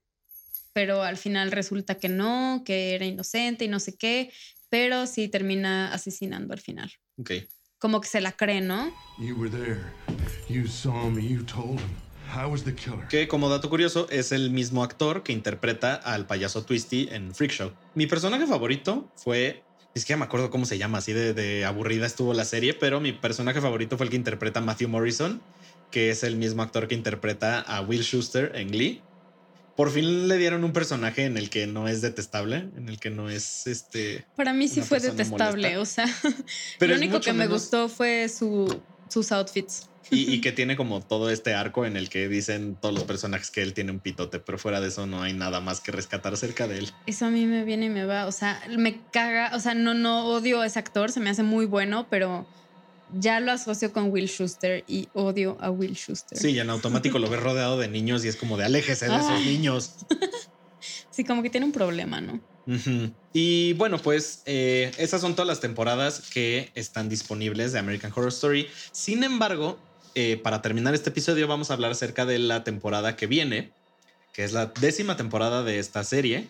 pero al final resulta que no, que era inocente y no sé qué, pero sí termina asesinando al final. Ok. Como que se la cree, ¿no? You were there. You saw me. You told him. I was the killer. Que como dato curioso es el mismo actor que interpreta al payaso Twisty en Freak Show. Mi personaje favorito fue, es que ya me acuerdo cómo se llama, así de, de aburrida estuvo la serie, pero mi personaje favorito fue el que interpreta a Matthew Morrison, que es el mismo actor que interpreta a Will Schuster en Glee. Por fin le dieron un personaje en el que no es detestable, en el que no es este. Para mí sí fue detestable, molesta. o sea, [LAUGHS] Pero lo único que me gustó fue su, sus outfits. Y, y que tiene como todo este arco en el que dicen todos los personajes que él tiene un pitote, pero fuera de eso no hay nada más que rescatar acerca de él. Eso a mí me viene y me va, o sea, me caga, o sea, no, no odio a ese actor, se me hace muy bueno, pero ya lo asocio con Will Schuster y odio a Will Schuster. Sí, y en automático lo ves rodeado de niños y es como de aléjese de esos Ay. niños. [LAUGHS] Sí, como que tiene un problema, ¿no? Y bueno, pues eh, esas son todas las temporadas que están disponibles de American Horror Story. Sin embargo, eh, para terminar este episodio vamos a hablar acerca de la temporada que viene, que es la décima temporada de esta serie,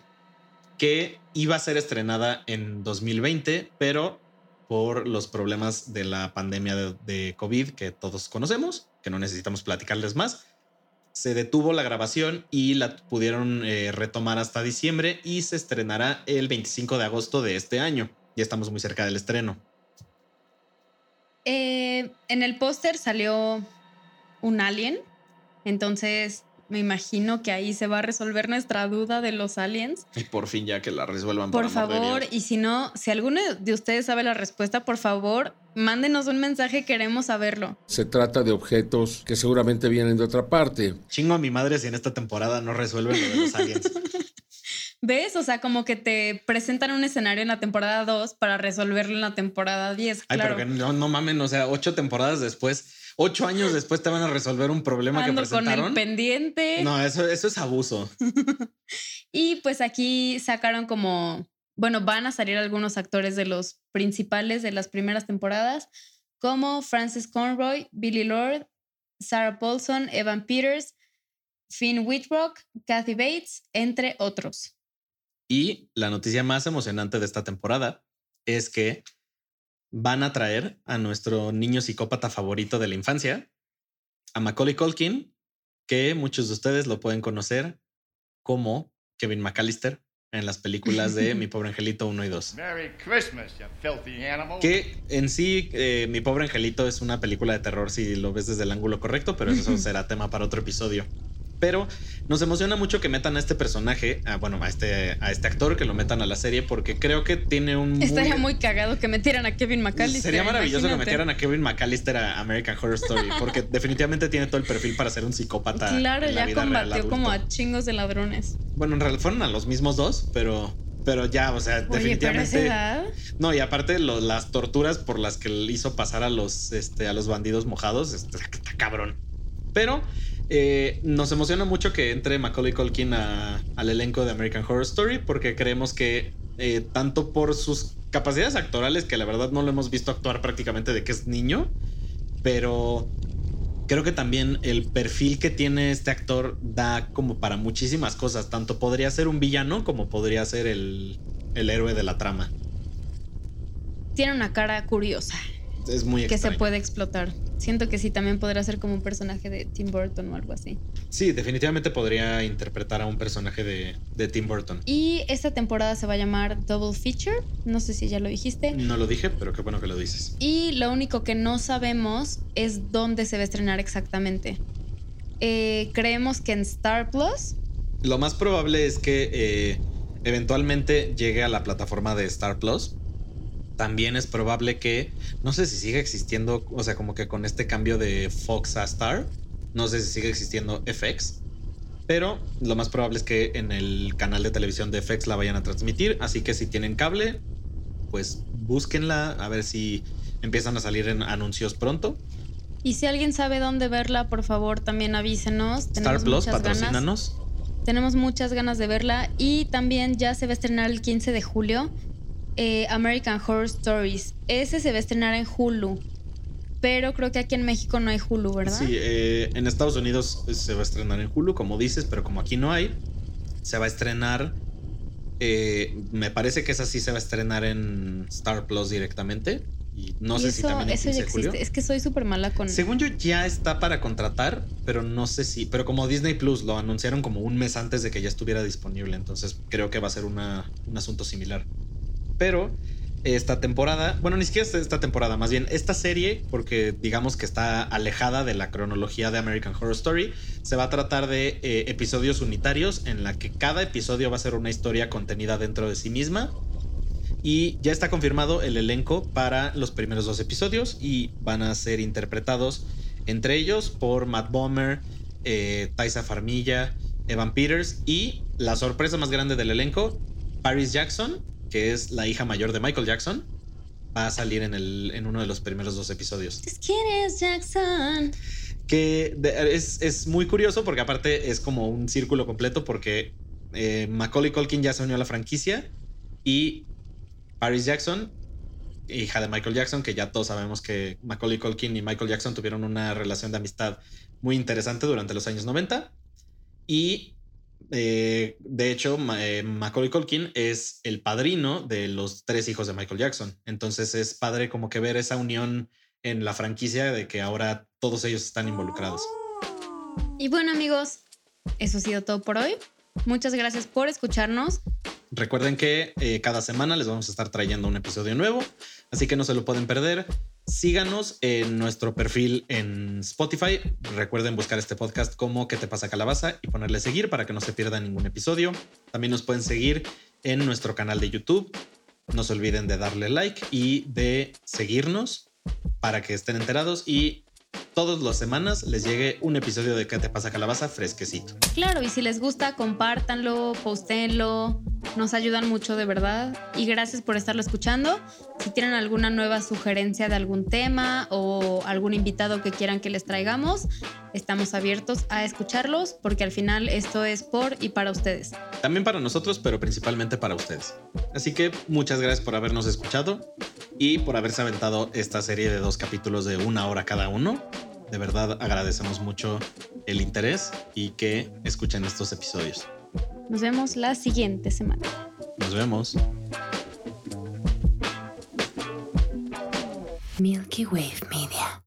que iba a ser estrenada en 2020, pero por los problemas de la pandemia de, COVID que todos conocemos, que no necesitamos platicarles más, se detuvo la grabación y la pudieron eh, retomar hasta diciembre y se estrenará el 25 de agosto de este año. Ya estamos muy cerca del estreno. Eh, en el póster salió un alien, entonces me imagino que ahí se va a resolver nuestra duda de los aliens. Y por fin ya que la resuelvan. Por favor, y si no, si alguno de ustedes sabe la respuesta, por favor, mándenos un mensaje, queremos saberlo. Se trata de objetos que seguramente vienen de otra parte. Chingo a mi madre si en esta temporada no resuelven lo de los aliens. [LAUGHS] ¿Ves? O sea, como que te presentan un escenario en la temporada 2 para resolverlo en la temporada 10. Ay, claro. pero que no, no mamen, o sea, ocho temporadas después, ocho años después te van a resolver un problema Ando que con presentaron. el pendiente. no, eso, eso es abuso. [LAUGHS] Y pues aquí sacaron como, bueno, van a salir algunos actores de los principales de las primeras temporadas, como Francis Conroy, Billy Lord, Sarah Paulson, Evan Peters, Finn Whitrock, Kathy Bates, entre otros. Y la noticia más emocionante de esta temporada es que van a traer a nuestro niño psicópata favorito de la infancia, a Macaulay Culkin, que muchos de ustedes lo pueden conocer como Kevin McAllister en las películas de Mi [LAUGHS] pobre angelito 1 y 2. Merry Christmas, you filthy animal. Que en sí, eh, Mi pobre angelito es una película de terror si lo ves desde el ángulo correcto, pero eso [LAUGHS] será tema para otro episodio. Pero nos emociona mucho que metan a este personaje, a, bueno, a este, a este actor, que lo metan a la serie, porque creo que tiene un... Estaría muy cagado que metieran a Kevin McAllister. Sería maravilloso que imagínate. metieran a Kevin McAllister a American Horror Story, porque [LAUGHS] definitivamente tiene todo el perfil para ser un psicópata. Claro, en la ya vida real combatió como a chingos de ladrones. Bueno, en realidad fueron a los mismos dos, pero, pero ya, o sea, Oye, definitivamente. esa edad. No, y aparte lo- las torturas por las que le hizo pasar a los, este, a los bandidos mojados, está cabrón. Pero eh, nos emociona mucho que entre Macaulay Culkin al elenco de American Horror Story porque creemos que eh, tanto por sus capacidades actorales, que la verdad no lo hemos visto actuar prácticamente de que es niño, pero creo que también el perfil que tiene este actor da como para muchísimas cosas. Tanto podría ser un villano como podría ser el, el héroe de la trama. Tiene una cara curiosa Es muy que se puede explotar. Siento que sí, también podrá ser como un personaje de Tim Burton o algo así. Sí, definitivamente podría interpretar a un personaje de, de Tim Burton. Y esta temporada se va a llamar Double Feature. No sé si ya lo dijiste. No lo dije, pero qué bueno que lo dices. Y lo único que no sabemos es dónde se va a estrenar exactamente. Eh, creemos que en Star Plus. Lo más probable es que eh, eventualmente llegue a la plataforma de Star Plus. También es probable que, no sé si sigue existiendo, o sea, como que con este cambio de Fox a Star, no sé si sigue existiendo FX, Pero lo más probable es que en el canal de televisión de FX la vayan a transmitir. Así que si tienen cable, pues búsquenla a ver si empiezan a salir en anuncios pronto. Y si alguien sabe dónde verla, por favor, también avísenos. Star Plus, ganas. patrocínanos. Tenemos muchas ganas de verla. Y también ya se va a estrenar el 15 de julio eh, American Horror Stories. Ese se va a estrenar en Hulu. Pero creo que aquí en México no hay Hulu, ¿verdad? Sí, eh, en Estados Unidos se va a estrenar en Hulu, como dices, pero como aquí no hay, se va a estrenar. eh, me parece que esa sí se va a estrenar en Star Plus directamente. Y no Y sé eso, si también eso 15 ya julio. existe. Es que soy súper mala con. Según yo, ya está para contratar, pero no sé si. Pero como Disney Plus lo anunciaron como un mes antes de que ya estuviera disponible, entonces creo que va a ser una- un asunto similar. Pero esta temporada, bueno, ni siquiera es esta temporada, más bien esta serie, porque digamos que está alejada de la cronología de American Horror Story, se va a tratar de eh, episodios unitarios en la que cada episodio va a ser una historia contenida dentro de sí misma. Y ya está confirmado el elenco para los primeros dos episodios y van a ser interpretados entre ellos por Matt Bomer, eh, Taisa Farmilla, Evan Peters y la sorpresa más grande del elenco, Paris Jackson, que es la hija mayor de Michael Jackson, va a salir en, el, en uno de los primeros dos episodios. ¿Quién es Jackson? Que de- es, es muy curioso porque aparte es como un círculo completo porque eh, Macaulay Culkin ya se unió a la franquicia y Paris Jackson, hija de Michael Jackson, que ya todos sabemos que Macaulay Culkin y Michael Jackson tuvieron una relación de amistad muy interesante durante los años 90 y eh, de hecho eh, Macaulay Culkin es el padrino de los tres hijos de Michael Jackson. Entonces es padre como que ver esa unión en la franquicia de que ahora todos ellos están involucrados. Y bueno, amigos, eso ha sido todo por hoy. Muchas gracias por escucharnos. Recuerden que eh, cada semana les vamos a estar trayendo un episodio nuevo, así que no se lo pueden perder. Síganos en nuestro perfil en Spotify. Recuerden buscar este podcast como ¿Qué te pasa calabaza? y ponerle seguir para que no se pierda ningún episodio. También nos pueden seguir en nuestro canal de YouTube. No se olviden de darle like y de seguirnos para que estén enterados y todas las semanas les llegue un episodio de ¿Qué te pasa calabaza? fresquecito. Claro, y si les gusta, compártanlo, postéenlo. Nos ayudan mucho de verdad. Y gracias por estarlo escuchando. Si tienen alguna nueva sugerencia de algún tema o algún invitado que quieran que les traigamos, estamos abiertos a escucharlos porque al final esto es por y para ustedes. También para nosotros, pero principalmente para ustedes. Así que muchas gracias por habernos escuchado y por haberse aventado esta serie de dos capítulos de una hora cada uno. De verdad agradecemos mucho el interés y que escuchen estos episodios. Nos vemos la siguiente semana. Nos vemos. Milky Wave Media.